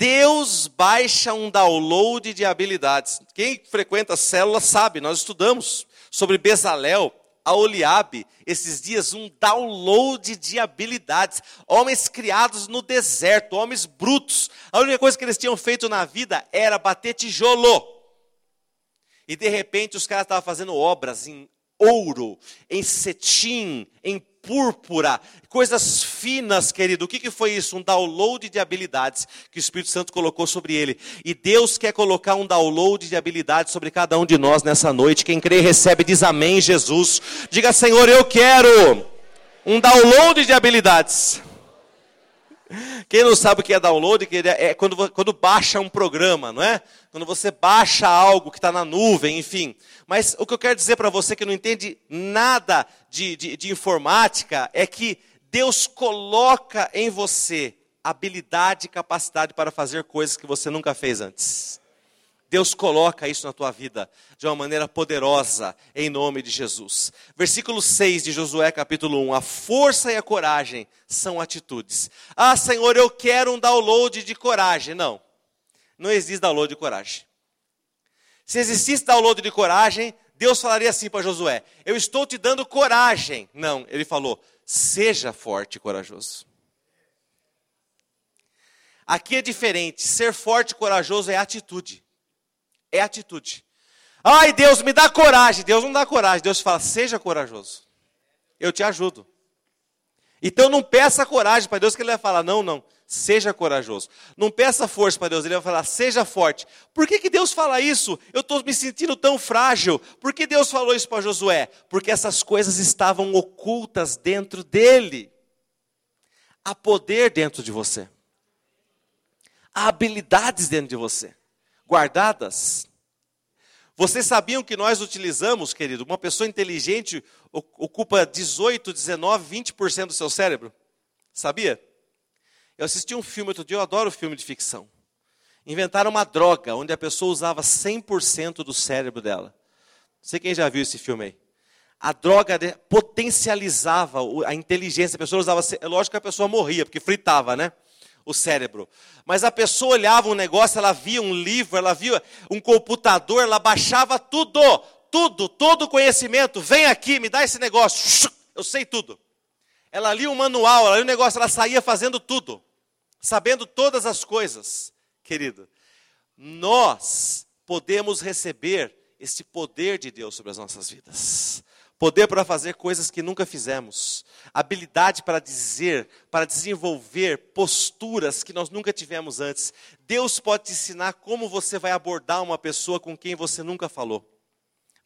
Deus baixa um download de habilidades. Quem frequenta a célula sabe, nós estudamos sobre Bezalel, a Oliabe, esses dias, um download de habilidades. Homens criados no deserto, homens brutos. A única coisa que eles tinham feito na vida era bater tijolo. E de repente os caras estavam fazendo obras em ouro, em cetim, em púrpura, coisas finas, querido. O que, que foi isso? Um download de habilidades que o Espírito Santo colocou sobre ele. E Deus quer colocar um download de habilidades sobre cada um de nós nessa noite. Quem crê recebe, diz amém, Jesus. Diga, Senhor, eu quero um download de habilidades. Quem não sabe o que é download, é quando, quando baixa um programa, não é? Quando você baixa algo que está na nuvem, enfim. Mas o que eu quero dizer para você que não entende nada de, de, de informática é que Deus coloca em você habilidade e capacidade para fazer coisas que você nunca fez antes. Deus coloca isso na tua vida de uma maneira poderosa, em nome de Jesus. Versículo 6 de Josué, capítulo 1. A força e a coragem são atitudes. Ah, Senhor, eu quero um download de coragem. Não, não existe download de coragem. Se existisse download de coragem, Deus falaria assim para Josué: Eu estou te dando coragem. Não, ele falou: Seja forte e corajoso. Aqui é diferente. Ser forte e corajoso é atitude é atitude. Ai, Deus, me dá coragem. Deus não dá coragem. Deus fala, seja corajoso. Eu te ajudo. Então não peça coragem para Deus que Ele vai falar, não, não, seja corajoso. Não peça força para Deus, Ele vai falar, seja forte. Por que, que Deus fala isso? Eu estou me sentindo tão frágil. Por que Deus falou isso para Josué? Porque essas coisas estavam ocultas dentro dele. Há poder dentro de você. Há habilidades dentro de você guardadas. Vocês sabiam que nós utilizamos, querido, uma pessoa inteligente ocupa 18, 19, 20% do seu cérebro? Sabia? Eu assisti um filme outro dia, eu adoro filme de ficção. Inventaram uma droga onde a pessoa usava 100% do cérebro dela. Não sei quem já viu esse filme aí. A droga potencializava a inteligência. A pessoa usava. É lógico que a pessoa morria, porque fritava, né? o cérebro. Mas a pessoa olhava um negócio, ela via um livro, ela via um computador, ela baixava tudo, tudo, todo o conhecimento. Vem aqui, me dá esse negócio. Eu sei tudo. Ela lia um manual, ela lia um negócio, ela saía fazendo tudo, sabendo todas as coisas, querido. Nós podemos receber esse poder de Deus sobre as nossas vidas poder para fazer coisas que nunca fizemos, habilidade para dizer, para desenvolver posturas que nós nunca tivemos antes. Deus pode te ensinar como você vai abordar uma pessoa com quem você nunca falou.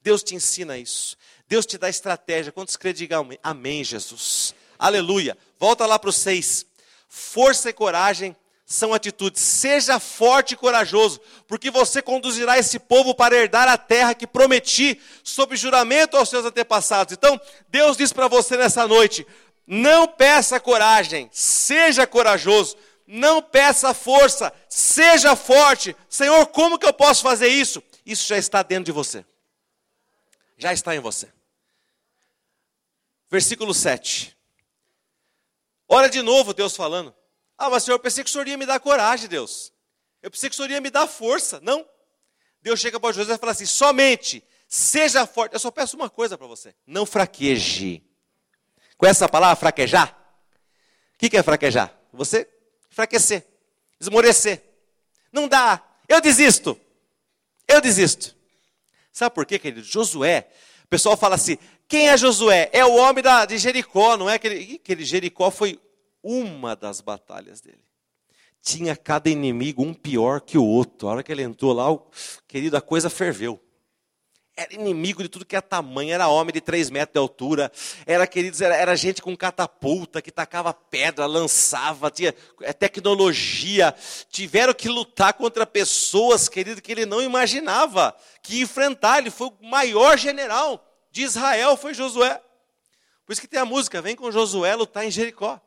Deus te ensina isso. Deus te dá estratégia. Quantos crê, digam amém, Jesus. Aleluia. Volta lá para o 6. Força e coragem são atitudes. Seja forte e corajoso, porque você conduzirá esse povo para herdar a terra que prometi sob juramento aos seus antepassados. Então, Deus diz para você nessa noite: não peça coragem, seja corajoso, Não peça força, seja forte. Senhor, como que eu posso fazer isso? Isso já está dentro de você. Já está em você. Versículo 7. Olha de novo Deus falando. Ah, mas Senhor, eu pensei que o Senhor ia me dar coragem, Deus. Eu pensei que o Senhor ia me dar força. Não. Deus chega para José e fala assim: somente seja forte. Eu só peço uma coisa para você: não fraqueje. Com essa palavra, fraquejar? O que é fraquejar? Você enfraquecer, esmorecer. Não dá. Eu desisto. Eu desisto. Sabe por quê, querido? Josué, o pessoal fala assim: quem é Josué? É o homem da, de Jericó, não é? Aquele, aquele Jericó foi uma das batalhas dele. Tinha cada inimigo um pior que o outro. A hora que ele entrou lá, o, querido, a coisa ferveu. Era inimigo de tudo que é tamanho, era homem de três metros de altura, era, queridos, era, era gente com catapulta, que tacava pedra, lançava, tinha é, tecnologia. Tiveram que lutar contra pessoas, querido, que ele não imaginava que enfrentar. Ele foi o maior general de Israel, foi Josué. Por isso que tem a música, vem com Josué lutar em Jericó.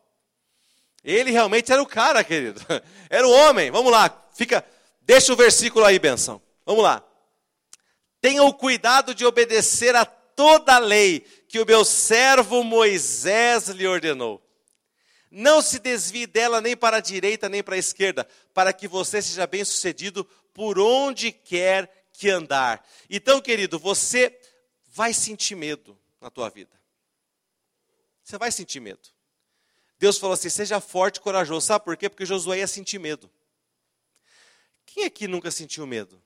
Ele realmente era o cara, querido. Era o homem. Vamos lá, fica, deixa o versículo aí, benção. Vamos lá. Tenha o cuidado de obedecer a toda a lei que o meu servo Moisés lhe ordenou. Não se desvie dela nem para a direita nem para a esquerda, para que você seja bem sucedido por onde quer que andar. Então, querido, você vai sentir medo na tua vida. Você vai sentir medo. Deus falou assim: seja forte e corajoso. Sabe por quê? Porque Josué ia sentir medo. Quem aqui nunca sentiu medo?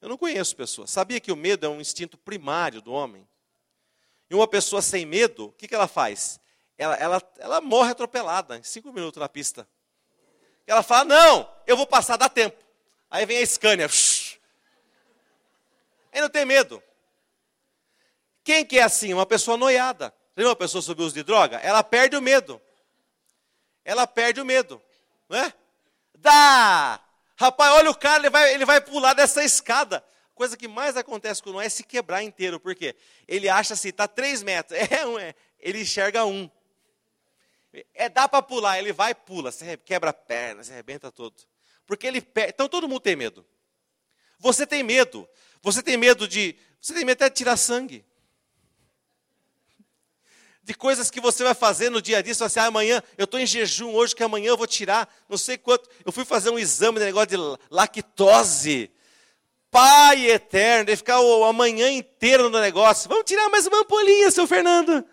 Eu não conheço pessoas. Sabia que o medo é um instinto primário do homem? E uma pessoa sem medo, o que, que ela faz? Ela, ela, ela morre atropelada em cinco minutos na pista. Ela fala: Não, eu vou passar, dá tempo. Aí vem a Scania. Aí não tem medo. Quem que é assim? Uma pessoa noiada. Você uma pessoa sob uso de droga? Ela perde o medo. Ela perde o medo. Não é? Dá! Rapaz, olha o cara, ele vai, ele vai pular dessa escada. A coisa que mais acontece com o Noé é se quebrar inteiro. Por quê? Ele acha assim, está três metros. É um, é. Ele enxerga um. É, dá para pular, ele vai pula. Você quebra a perna, se arrebenta todo. Porque ele perde. Então todo mundo tem medo. Você tem medo. Você tem medo de. Você tem medo até de tirar sangue de coisas que você vai fazer no dia a dia. Você vai assim, ah, amanhã eu estou em jejum hoje, que amanhã eu vou tirar não sei quanto. Eu fui fazer um exame de negócio de lactose. Pai eterno, de ficar o, a manhã inteira no negócio. Vamos tirar mais uma ampolinha, seu Fernando.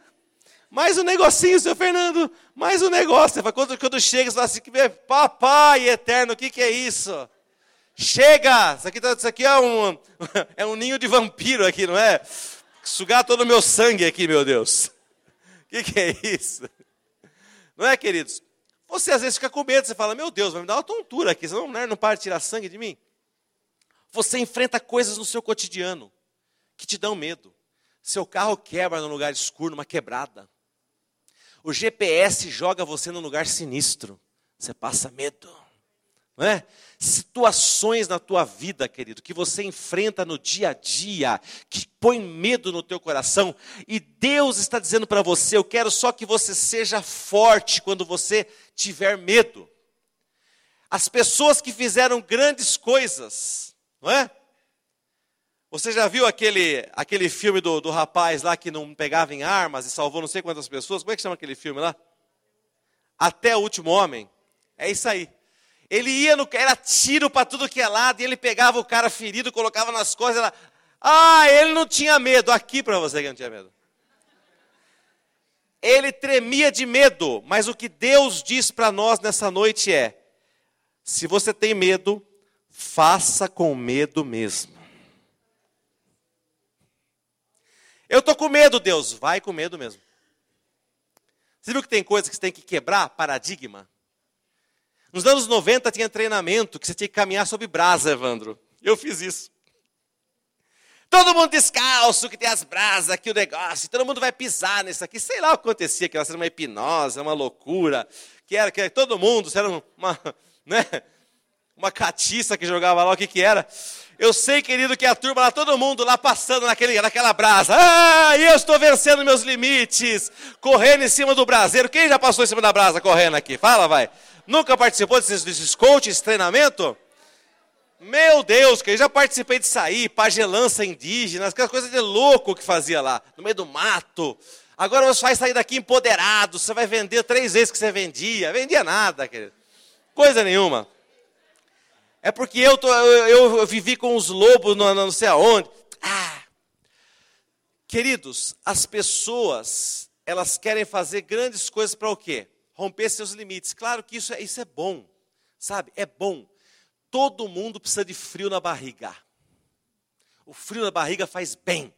Mais um negocinho, seu Fernando. Mais um negócio. Quando, quando chega, você fala assim, papai eterno, o que, que é isso? Chega! Isso aqui, tá, isso aqui é, um, é um ninho de vampiro aqui, não é? Sugar todo o meu sangue aqui, meu Deus. Que, que é isso? Não é, queridos? Você às vezes fica com medo, você fala, meu Deus, vai me dar uma tontura aqui, você não, não para de tirar sangue de mim? Você enfrenta coisas no seu cotidiano que te dão medo. Seu carro quebra num lugar escuro, numa quebrada. O GPS joga você num lugar sinistro. Você passa medo. Não é? Situações na tua vida, querido, que você enfrenta no dia a dia, que põe medo no teu coração, e Deus está dizendo para você: eu quero só que você seja forte quando você tiver medo. As pessoas que fizeram grandes coisas, não é? Você já viu aquele, aquele filme do, do rapaz lá que não pegava em armas e salvou não sei quantas pessoas? Como é que chama aquele filme lá? Até o último homem. É isso aí. Ele ia no. Era tiro para tudo que é lado, e ele pegava o cara ferido, colocava nas costas. Ela, ah, ele não tinha medo. Aqui para você que não tinha medo. Ele tremia de medo, mas o que Deus diz para nós nessa noite é: se você tem medo, faça com medo mesmo. Eu estou com medo, Deus. Vai com medo mesmo. Você viu que tem coisas que você tem que quebrar? Paradigma. Nos anos 90 tinha treinamento que você tinha que caminhar sob brasa, Evandro. Eu fiz isso. Todo mundo descalço, que tem as brasas aqui, o negócio, todo mundo vai pisar nisso aqui. Sei lá o que acontecia, que era uma hipnose, uma loucura, que era que todo mundo, era uma, né, uma catiça que jogava lá, o que que era. Eu sei, querido, que a turma lá, todo mundo lá passando naquele, naquela brasa. Ah, eu estou vencendo meus limites, correndo em cima do braseiro. Quem já passou em cima da brasa correndo aqui? Fala, vai. Nunca participou desses, desses coaches, treinamento? Meu Deus, que eu já participei de sair, pagelança indígena, aquelas coisas de louco que fazia lá, no meio do mato. Agora você vai sair daqui empoderado, você vai vender três vezes que você vendia. Vendia nada, querido. Coisa nenhuma. É porque eu, tô, eu, eu vivi com os lobos no, não sei aonde. Ah. Queridos, as pessoas, elas querem fazer grandes coisas para o quê? Romper seus limites. Claro que isso é, isso é bom, sabe? É bom. Todo mundo precisa de frio na barriga. O frio na barriga faz bem.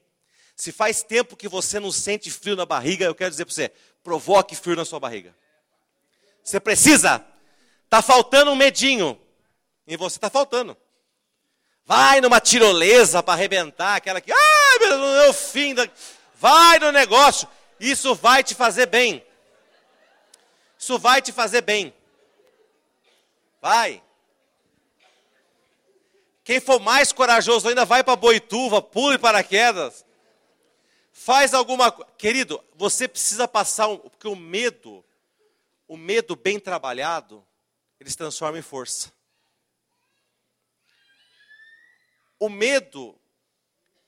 Se faz tempo que você não sente frio na barriga, eu quero dizer para você, provoque frio na sua barriga. Você precisa. Está faltando um medinho. E você está faltando. Vai numa tirolesa para arrebentar, aquela que, ai meu Deus, é fim da. Vai no negócio. Isso vai te fazer bem. Isso vai te fazer bem. Vai. Quem for mais corajoso ainda vai para Boituva, pule paraquedas. Faz alguma coisa. Querido, você precisa passar um. Porque o medo, o medo bem trabalhado, ele se transforma em força. O medo,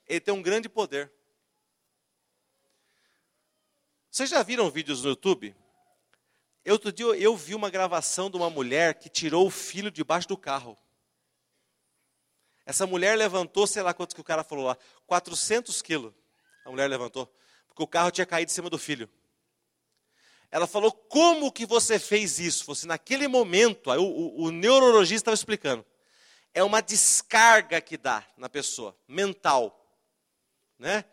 ele tem um grande poder. Vocês já viram vídeos no YouTube? Outro dia eu vi uma gravação de uma mulher que tirou o filho debaixo do carro. Essa mulher levantou, sei lá quanto que o cara falou lá, 400 quilos. A mulher levantou, porque o carro tinha caído em cima do filho. Ela falou, como que você fez isso? Fosse naquele momento, o, o, o neurologista estava explicando. É uma descarga que dá na pessoa, mental. Né?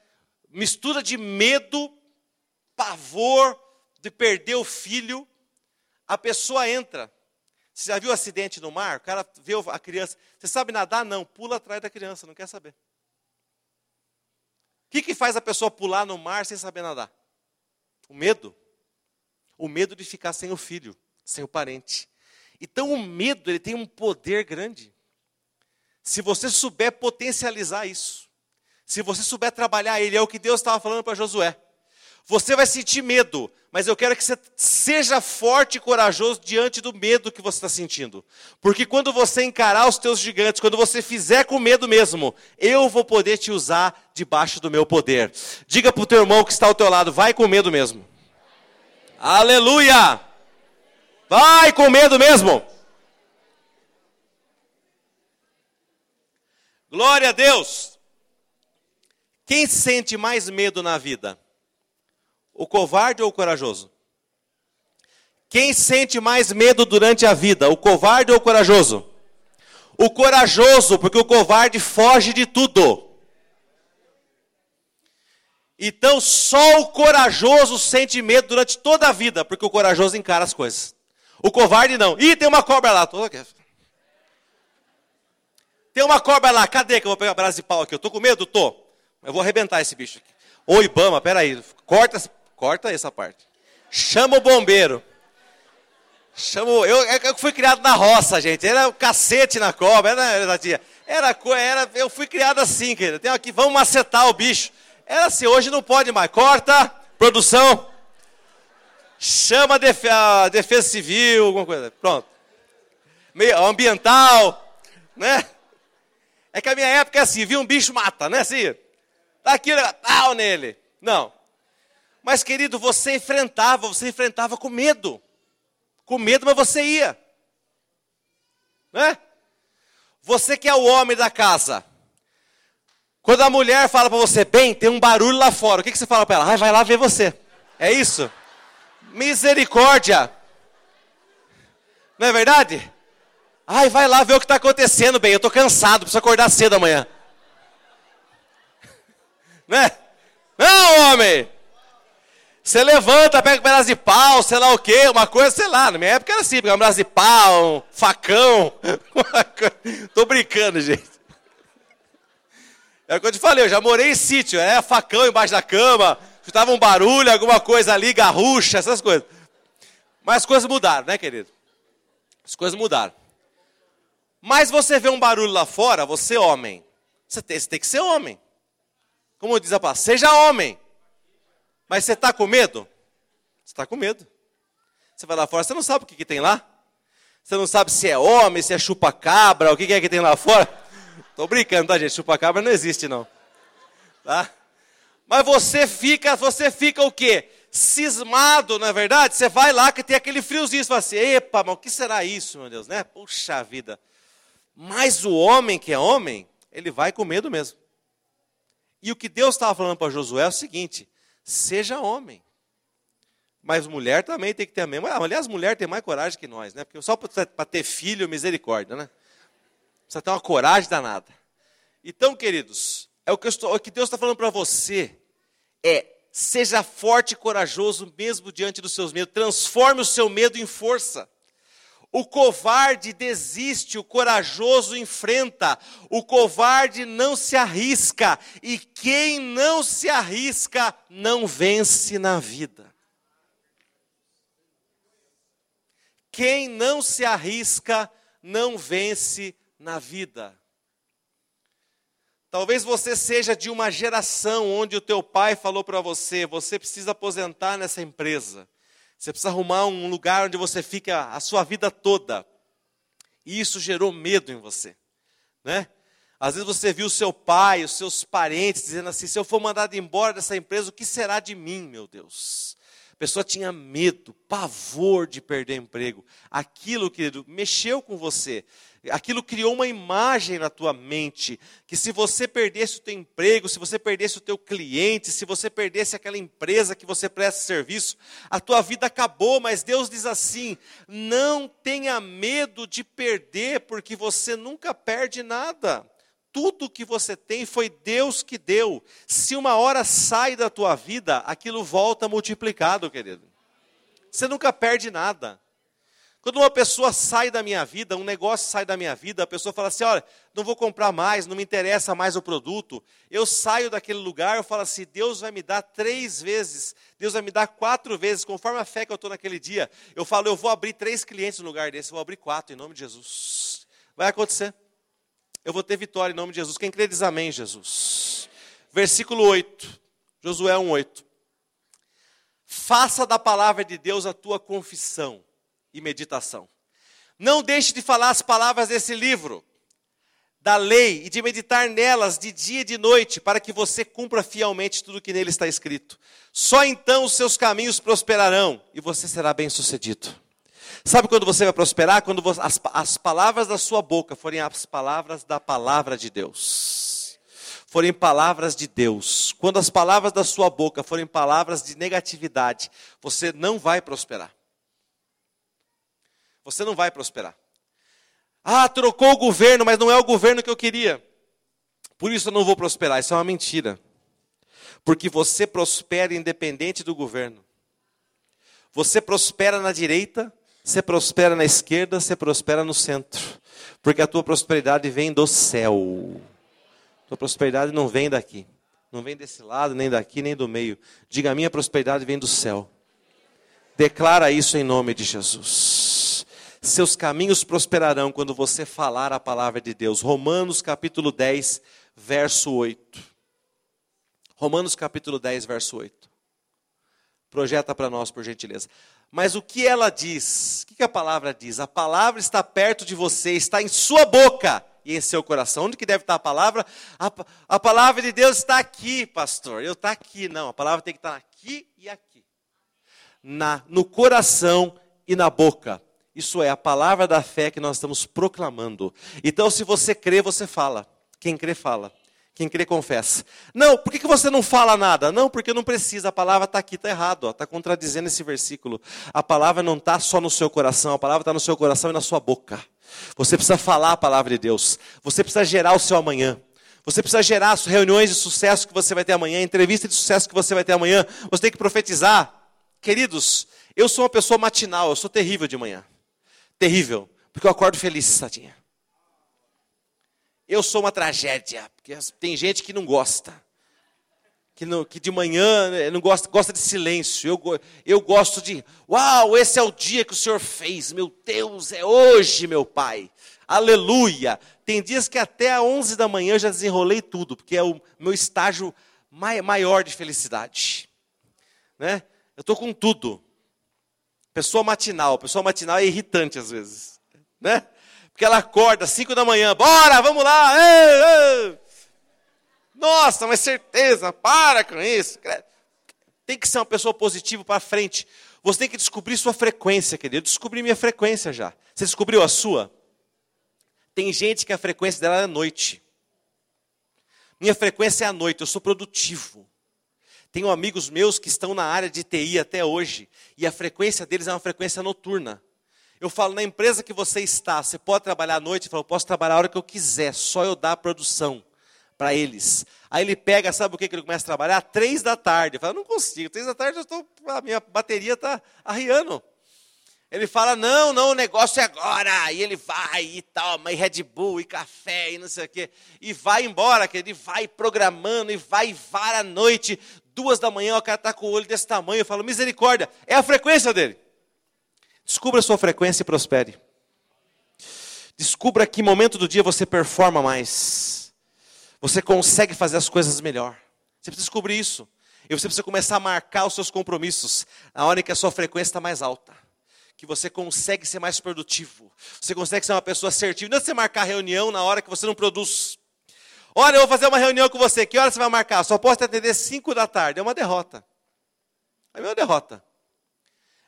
Mistura de medo, pavor de perder o filho. A pessoa entra você já viu acidente no mar? O cara vê a criança. Você sabe nadar? Não. Pula atrás da criança, não quer saber. O que, que faz a pessoa pular no mar sem saber nadar? O medo. O medo de ficar sem o filho, sem o parente. Então o medo ele tem um poder grande. Se você souber potencializar isso, se você souber trabalhar ele, é o que Deus estava falando para Josué. Você vai sentir medo, mas eu quero que você seja forte e corajoso diante do medo que você está sentindo. Porque quando você encarar os teus gigantes, quando você fizer com medo mesmo, eu vou poder te usar debaixo do meu poder. Diga para o teu irmão que está ao teu lado, vai com medo mesmo. Aleluia! Vai com medo mesmo. Glória a Deus. Quem sente mais medo na vida? O covarde ou o corajoso? Quem sente mais medo durante a vida, o covarde ou o corajoso? O corajoso, porque o covarde foge de tudo. Então só o corajoso sente medo durante toda a vida, porque o corajoso encara as coisas. O covarde não. Ih, tem uma cobra lá. Tem uma cobra lá. Cadê que eu vou pegar braço de pau aqui? Eu tô com medo? Tô. Eu vou arrebentar esse bicho aqui. Ô Ibama, peraí. Corta, Corta essa parte. Chama o bombeiro. Chama o... eu, eu fui criado na roça, gente. Era o cacete na cobra, era, tia. Era, era, eu fui criado assim, querido. Tem aqui, vamos macetar o bicho. Era assim, hoje não pode mais. Corta, produção. Chama a, a defesa civil, alguma coisa. Pronto. Meio ambiental, né? É que a minha época é assim, viu um bicho mata, né? Assim, tá aqui, pau nele. Não. Mas, querido, você enfrentava, você enfrentava com medo. Com medo, mas você ia. Né? Você que é o homem da casa. Quando a mulher fala para você, bem, tem um barulho lá fora, o que, que você fala para ela? Ah, vai lá ver você. É isso? Misericórdia. Não é verdade? Ai, vai lá ver o que está acontecendo, bem. Eu estou cansado, preciso acordar cedo amanhã. Né? Não, homem! Você levanta, pega um pedaço de pau, sei lá o quê, uma coisa, sei lá. Na minha época era assim, pegar um pedaço de pau, um facão. Tô brincando, gente. É o que eu te falei, eu já morei em sítio, é facão embaixo da cama, escutava um barulho, alguma coisa ali, garrucha, essas coisas. Mas as coisas mudaram, né, querido? As coisas mudaram. Mas você vê um barulho lá fora, você homem. Você tem, você tem que ser homem. Como diz a palavra, seja homem. Mas você está com medo? Você está com medo. Você vai lá fora, você não sabe o que, que tem lá. Você não sabe se é homem, se é chupa-cabra, o que é que tem lá fora. Tô brincando, tá, gente? Chupa-cabra não existe, não. Tá? Mas você fica, você fica o quê? Cismado, não é verdade? Você vai lá que tem aquele friozinho, você fala assim, epa, mas o que será isso, meu Deus, né? Puxa vida. Mas o homem que é homem, ele vai com medo mesmo. E o que Deus estava falando para Josué é o seguinte: seja homem. Mas mulher também tem que ter a mesma. Aliás, mulher tem mais coragem que nós, né? Porque só para ter filho, misericórdia, né? Precisa ter uma coragem danada. Então, queridos, é o que, estou, é o que Deus está falando para você. É, seja forte e corajoso mesmo diante dos seus medos. Transforme o seu medo em força. O covarde desiste, o corajoso enfrenta, o covarde não se arrisca, e quem não se arrisca não vence na vida. Quem não se arrisca não vence na vida. Talvez você seja de uma geração onde o teu pai falou para você: você precisa aposentar nessa empresa. Você precisa arrumar um lugar onde você fica a sua vida toda. E isso gerou medo em você, né? Às vezes você viu seu pai, os seus parentes dizendo assim: se eu for mandado embora dessa empresa, o que será de mim, meu Deus? A pessoa tinha medo, pavor de perder emprego. Aquilo, querido, mexeu com você aquilo criou uma imagem na tua mente, que se você perdesse o teu emprego, se você perdesse o teu cliente, se você perdesse aquela empresa que você presta serviço, a tua vida acabou, mas Deus diz assim: não tenha medo de perder, porque você nunca perde nada. Tudo que você tem foi Deus que deu. Se uma hora sai da tua vida, aquilo volta multiplicado, querido. Você nunca perde nada. Quando uma pessoa sai da minha vida, um negócio sai da minha vida, a pessoa fala assim: olha, não vou comprar mais, não me interessa mais o produto. Eu saio daquele lugar, eu falo assim: Deus vai me dar três vezes, Deus vai me dar quatro vezes, conforme a fé que eu estou naquele dia. Eu falo: eu vou abrir três clientes no lugar desse, eu vou abrir quatro, em nome de Jesus. Vai acontecer. Eu vou ter vitória em nome de Jesus. Quem crê diz amém, Jesus. Versículo 8, Josué 1,8. Faça da palavra de Deus a tua confissão e meditação. Não deixe de falar as palavras desse livro, da lei, e de meditar nelas de dia e de noite, para que você cumpra fielmente tudo que nele está escrito. Só então os seus caminhos prosperarão e você será bem-sucedido. Sabe quando você vai prosperar? Quando as, as palavras da sua boca forem as palavras da palavra de Deus. Forem palavras de Deus. Quando as palavras da sua boca forem palavras de negatividade, você não vai prosperar você não vai prosperar. Ah, trocou o governo, mas não é o governo que eu queria. Por isso eu não vou prosperar. Isso é uma mentira. Porque você prospera independente do governo. Você prospera na direita, você prospera na esquerda, você prospera no centro. Porque a tua prosperidade vem do céu. A tua prosperidade não vem daqui. Não vem desse lado, nem daqui, nem do meio. Diga: a minha prosperidade vem do céu. Declara isso em nome de Jesus. Seus caminhos prosperarão quando você falar a palavra de Deus. Romanos capítulo 10, verso 8. Romanos capítulo 10, verso 8. Projeta para nós, por gentileza. Mas o que ela diz? O que a palavra diz? A palavra está perto de você, está em sua boca e em seu coração. Onde que deve estar a palavra? A, a palavra de Deus está aqui, pastor. Eu está aqui. Não, a palavra tem que estar aqui e aqui. Na, no coração e na boca. Isso é a palavra da fé que nós estamos proclamando. Então, se você crê, você fala. Quem crê, fala. Quem crê, confessa. Não, por que você não fala nada? Não, porque não precisa. A palavra está aqui, está errado. Está contradizendo esse versículo. A palavra não está só no seu coração. A palavra está no seu coração e na sua boca. Você precisa falar a palavra de Deus. Você precisa gerar o seu amanhã. Você precisa gerar as reuniões de sucesso que você vai ter amanhã, entrevista de sucesso que você vai ter amanhã. Você tem que profetizar. Queridos, eu sou uma pessoa matinal, eu sou terrível de manhã terrível, porque eu acordo feliz, Sadinha. Eu sou uma tragédia, porque tem gente que não gosta. Que, não, que de manhã né, não gosta, gosta de silêncio. Eu, eu gosto de, uau, esse é o dia que o Senhor fez. Meu Deus, é hoje, meu Pai. Aleluia. Tem dias que até às 11 da manhã eu já desenrolei tudo, porque é o meu estágio maior de felicidade. Né? Eu estou com tudo. Pessoa matinal. Pessoa matinal é irritante às vezes. né? Porque ela acorda às 5 da manhã, bora, vamos lá. Ei, ei. Nossa, mas certeza, para com isso. Tem que ser uma pessoa positiva para frente. Você tem que descobrir sua frequência, querido. Eu descobri minha frequência já. Você descobriu a sua? Tem gente que a frequência dela é à noite. Minha frequência é à noite, eu sou produtivo. Tenho amigos meus que estão na área de TI até hoje, e a frequência deles é uma frequência noturna. Eu falo, na empresa que você está, você pode trabalhar à noite? Eu falo, posso trabalhar a hora que eu quiser, só eu dar a produção para eles. Aí ele pega, sabe o que, ele começa a trabalhar? Três da tarde. Eu falo, não consigo, três da tarde eu estou, a minha bateria está arriando. Ele fala, não, não, o negócio é agora. E ele vai e toma, e Red Bull, e café, e não sei o quê. E vai embora, que ele vai programando, e vai e vai à noite. Duas da manhã, o cara está com o olho desse tamanho. Eu falo, misericórdia, é a frequência dele. Descubra a sua frequência e prospere. Descubra que momento do dia você performa mais. Você consegue fazer as coisas melhor. Você precisa descobrir isso. E você precisa começar a marcar os seus compromissos na hora em que a sua frequência está mais alta. Que você consegue ser mais produtivo. Você consegue ser uma pessoa assertiva. Não é você marcar reunião na hora que você não produz. Olha, eu vou fazer uma reunião com você. Que hora você vai marcar? Só posso te atender 5 da tarde. É uma derrota. É uma derrota.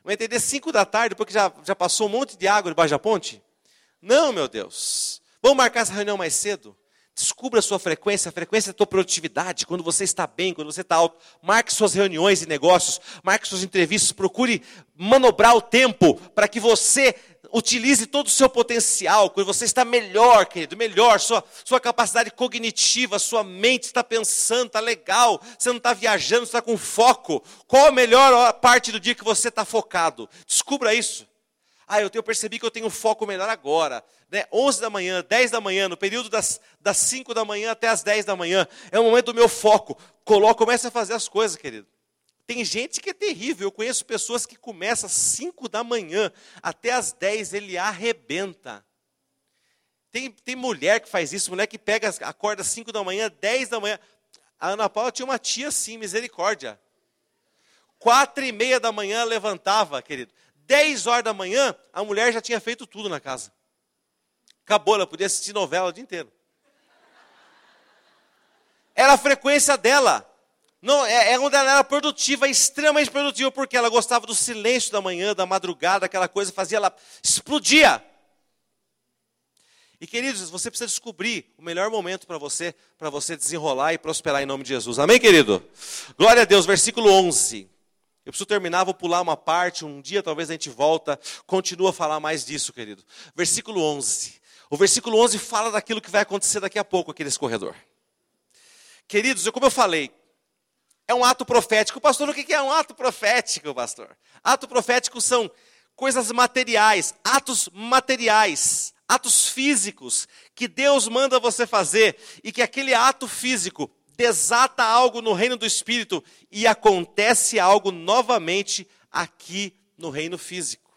Vai entender 5 da tarde, porque já, já passou um monte de água debaixo da ponte? Não, meu Deus. Vamos marcar essa reunião mais cedo? Descubra a sua frequência, a frequência da tua produtividade, quando você está bem, quando você está alto. Marque suas reuniões e negócios, marque suas entrevistas, procure manobrar o tempo para que você utilize todo o seu potencial, quando você está melhor, querido, melhor, sua, sua capacidade cognitiva, sua mente está pensando, está legal, você não está viajando, está com foco. Qual a melhor parte do dia que você está focado? Descubra isso. Ah, eu, eu percebi que eu tenho foco melhor agora. Né? 11 da manhã, 10 da manhã, no período das, das 5 da manhã até as 10 da manhã, é o momento do meu foco. Coloca, comece a fazer as coisas, querido. Tem gente que é terrível. Eu conheço pessoas que começam às 5 da manhã até às 10, ele arrebenta. Tem, tem mulher que faz isso, mulher que pega, acorda às 5 da manhã, 10 da manhã. A Ana Paula tinha uma tia assim, misericórdia. Quatro e meia da manhã levantava, querido. 10 horas da manhã, a mulher já tinha feito tudo na casa. Acabou, ela podia assistir novela o dia inteiro. Era a frequência dela. Não, é, é onde ela era produtiva, extremamente produtiva, porque ela gostava do silêncio da manhã, da madrugada, aquela coisa fazia ela explodia. E queridos, você precisa descobrir o melhor momento para você, para você desenrolar e prosperar em nome de Jesus. Amém, querido? Glória a Deus, versículo 11. Eu preciso terminar, vou pular uma parte, um dia talvez a gente volta, continua a falar mais disso, querido. Versículo 11. O versículo 11 fala daquilo que vai acontecer daqui a pouco aqui nesse corredor. Queridos, como eu falei, é um ato profético. Pastor, o que é um ato profético, pastor? Ato profético são coisas materiais, atos materiais, atos físicos que Deus manda você fazer e que aquele ato físico desata algo no reino do espírito e acontece algo novamente aqui no reino físico.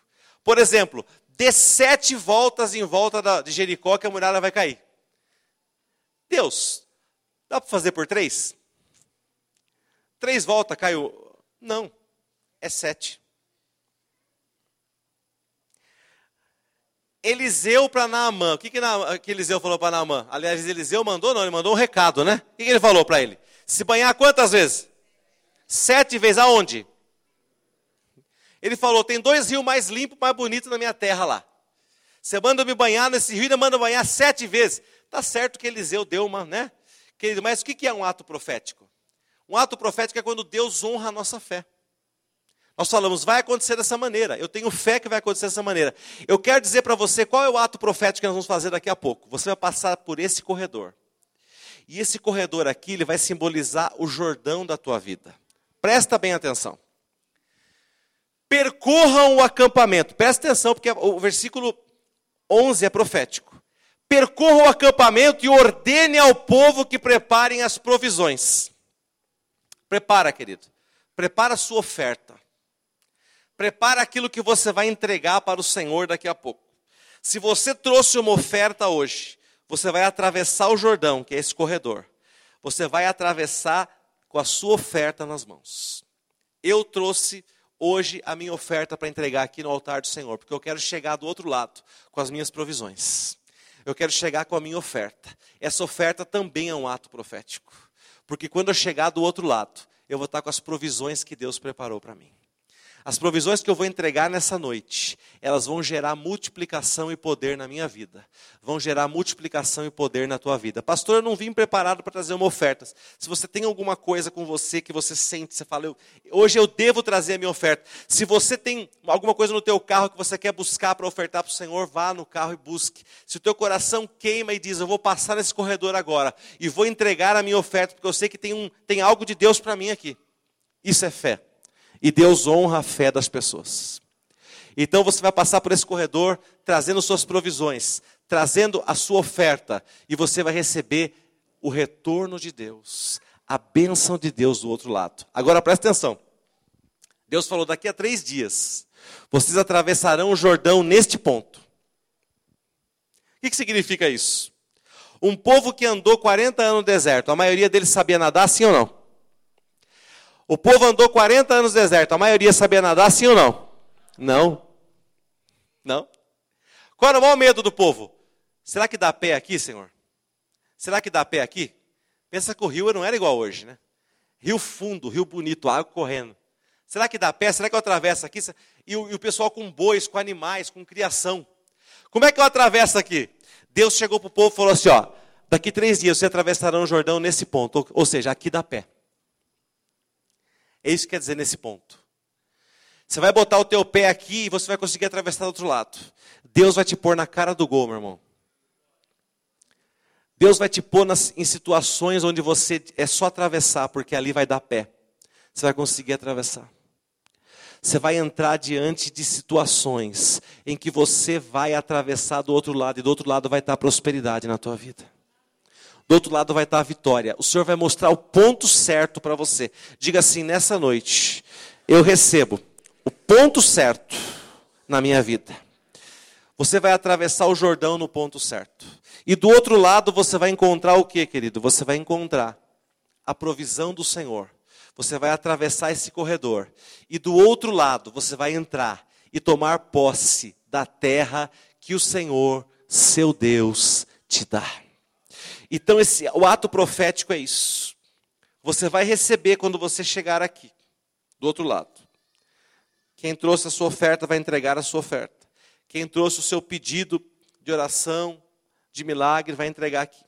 Por exemplo, dê sete voltas em volta de Jericó que a muralha vai cair. Deus, dá para fazer por três? Três voltas caiu. Não, é sete. Eliseu para Naamã. O que, que, que Eliseu falou para Naamã? Aliás, Eliseu mandou, não, ele mandou um recado, né? O que, que ele falou para ele? Se banhar quantas vezes? Sete vezes aonde? Ele falou: tem dois rios mais limpos, mais bonitos na minha terra lá. Você manda me banhar nesse rio e manda banhar sete vezes. Tá certo que Eliseu deu uma, né? Querido, mas o que é um ato profético? Um ato profético é quando Deus honra a nossa fé. Nós falamos, vai acontecer dessa maneira. Eu tenho fé que vai acontecer dessa maneira. Eu quero dizer para você qual é o ato profético que nós vamos fazer daqui a pouco. Você vai passar por esse corredor. E esse corredor aqui, ele vai simbolizar o Jordão da tua vida. Presta bem atenção. Percorram o acampamento. Presta atenção, porque o versículo 11 é profético. Percorram o acampamento e ordene ao povo que preparem as provisões. Prepara, querido. Prepara a sua oferta. Prepara aquilo que você vai entregar para o Senhor daqui a pouco. Se você trouxe uma oferta hoje, você vai atravessar o Jordão, que é esse corredor. Você vai atravessar com a sua oferta nas mãos. Eu trouxe hoje a minha oferta para entregar aqui no altar do Senhor, porque eu quero chegar do outro lado com as minhas provisões. Eu quero chegar com a minha oferta. Essa oferta também é um ato profético, porque quando eu chegar do outro lado, eu vou estar com as provisões que Deus preparou para mim. As provisões que eu vou entregar nessa noite, elas vão gerar multiplicação e poder na minha vida. Vão gerar multiplicação e poder na tua vida. Pastor, eu não vim preparado para trazer uma oferta. Se você tem alguma coisa com você que você sente, você fala, eu, hoje eu devo trazer a minha oferta. Se você tem alguma coisa no teu carro que você quer buscar para ofertar para o Senhor, vá no carro e busque. Se o teu coração queima e diz, eu vou passar nesse corredor agora e vou entregar a minha oferta, porque eu sei que tem, um, tem algo de Deus para mim aqui. Isso é fé. E Deus honra a fé das pessoas. Então você vai passar por esse corredor trazendo suas provisões, trazendo a sua oferta, e você vai receber o retorno de Deus, a bênção de Deus do outro lado. Agora presta atenção. Deus falou: daqui a três dias, vocês atravessarão o Jordão neste ponto. O que, que significa isso? Um povo que andou 40 anos no deserto, a maioria deles sabia nadar, sim ou não? O povo andou 40 anos no deserto, a maioria sabia nadar, sim ou não? Não. Não. Qual era o maior medo do povo? Será que dá pé aqui, Senhor? Será que dá pé aqui? Pensa que o rio não era igual hoje, né? Rio fundo, rio bonito, água correndo. Será que dá pé? Será que eu atravesso aqui? E o, e o pessoal com bois, com animais, com criação. Como é que eu atravesso aqui? Deus chegou para o povo e falou assim: ó, daqui três dias você atravessarão o Jordão nesse ponto. Ou, ou seja, aqui dá pé. É isso que quer dizer nesse ponto. Você vai botar o teu pé aqui e você vai conseguir atravessar do outro lado. Deus vai te pôr na cara do gol, meu irmão. Deus vai te pôr nas, em situações onde você é só atravessar, porque ali vai dar pé. Você vai conseguir atravessar. Você vai entrar diante de situações em que você vai atravessar do outro lado e do outro lado vai estar prosperidade na tua vida do outro lado vai estar a vitória. O Senhor vai mostrar o ponto certo para você. Diga assim: nessa noite, eu recebo o ponto certo na minha vida. Você vai atravessar o Jordão no ponto certo. E do outro lado você vai encontrar o que, querido? Você vai encontrar a provisão do Senhor. Você vai atravessar esse corredor. E do outro lado você vai entrar e tomar posse da terra que o Senhor, seu Deus, te dá. Então esse, o ato profético é isso. Você vai receber quando você chegar aqui, do outro lado. Quem trouxe a sua oferta vai entregar a sua oferta. Quem trouxe o seu pedido de oração, de milagre, vai entregar aqui.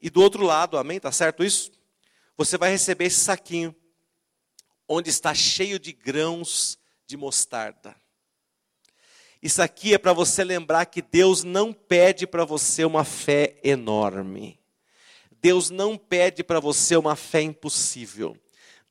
E do outro lado, amém? Tá certo isso? Você vai receber esse saquinho, onde está cheio de grãos de mostarda. Isso aqui é para você lembrar que Deus não pede para você uma fé enorme. Deus não pede para você uma fé impossível.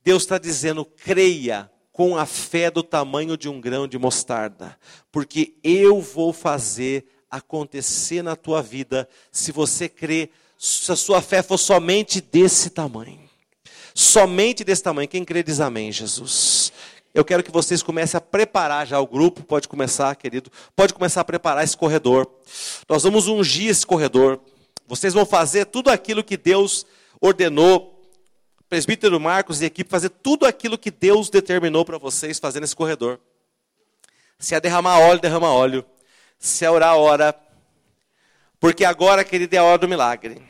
Deus está dizendo: creia com a fé do tamanho de um grão de mostarda, porque eu vou fazer acontecer na tua vida se você crê, se a sua fé for somente desse tamanho. Somente desse tamanho. Quem crê diz amém, Jesus. Eu quero que vocês comecem a preparar já o grupo, pode começar, querido, pode começar a preparar esse corredor. Nós vamos ungir esse corredor. Vocês vão fazer tudo aquilo que Deus ordenou, presbítero Marcos e equipe, fazer tudo aquilo que Deus determinou para vocês fazer nesse corredor. Se é derramar óleo, derrama óleo. Se é orar, ora. Porque agora, querido, é a hora do milagre.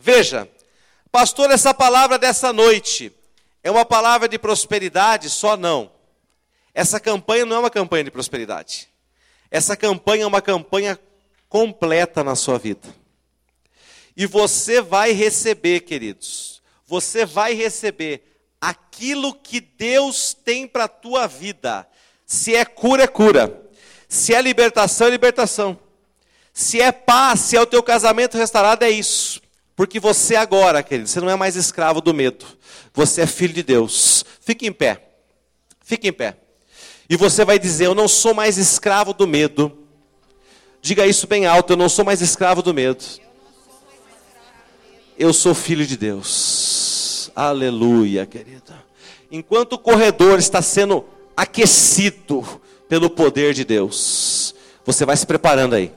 Veja, pastor, essa palavra dessa noite é uma palavra de prosperidade? Só não. Essa campanha não é uma campanha de prosperidade. Essa campanha é uma campanha completa na sua vida. E você vai receber, queridos, você vai receber aquilo que Deus tem para a tua vida. Se é cura, é cura. Se é libertação, é libertação. Se é paz, se é o teu casamento restaurado, é isso. Porque você agora, querido, você não é mais escravo do medo. Você é filho de Deus. Fique em pé. Fique em pé. E você vai dizer: Eu não sou mais escravo do medo. Diga isso bem alto: Eu não sou mais escravo do medo. Eu sou filho de Deus. Aleluia, querida. Enquanto o corredor está sendo aquecido pelo poder de Deus, você vai se preparando aí.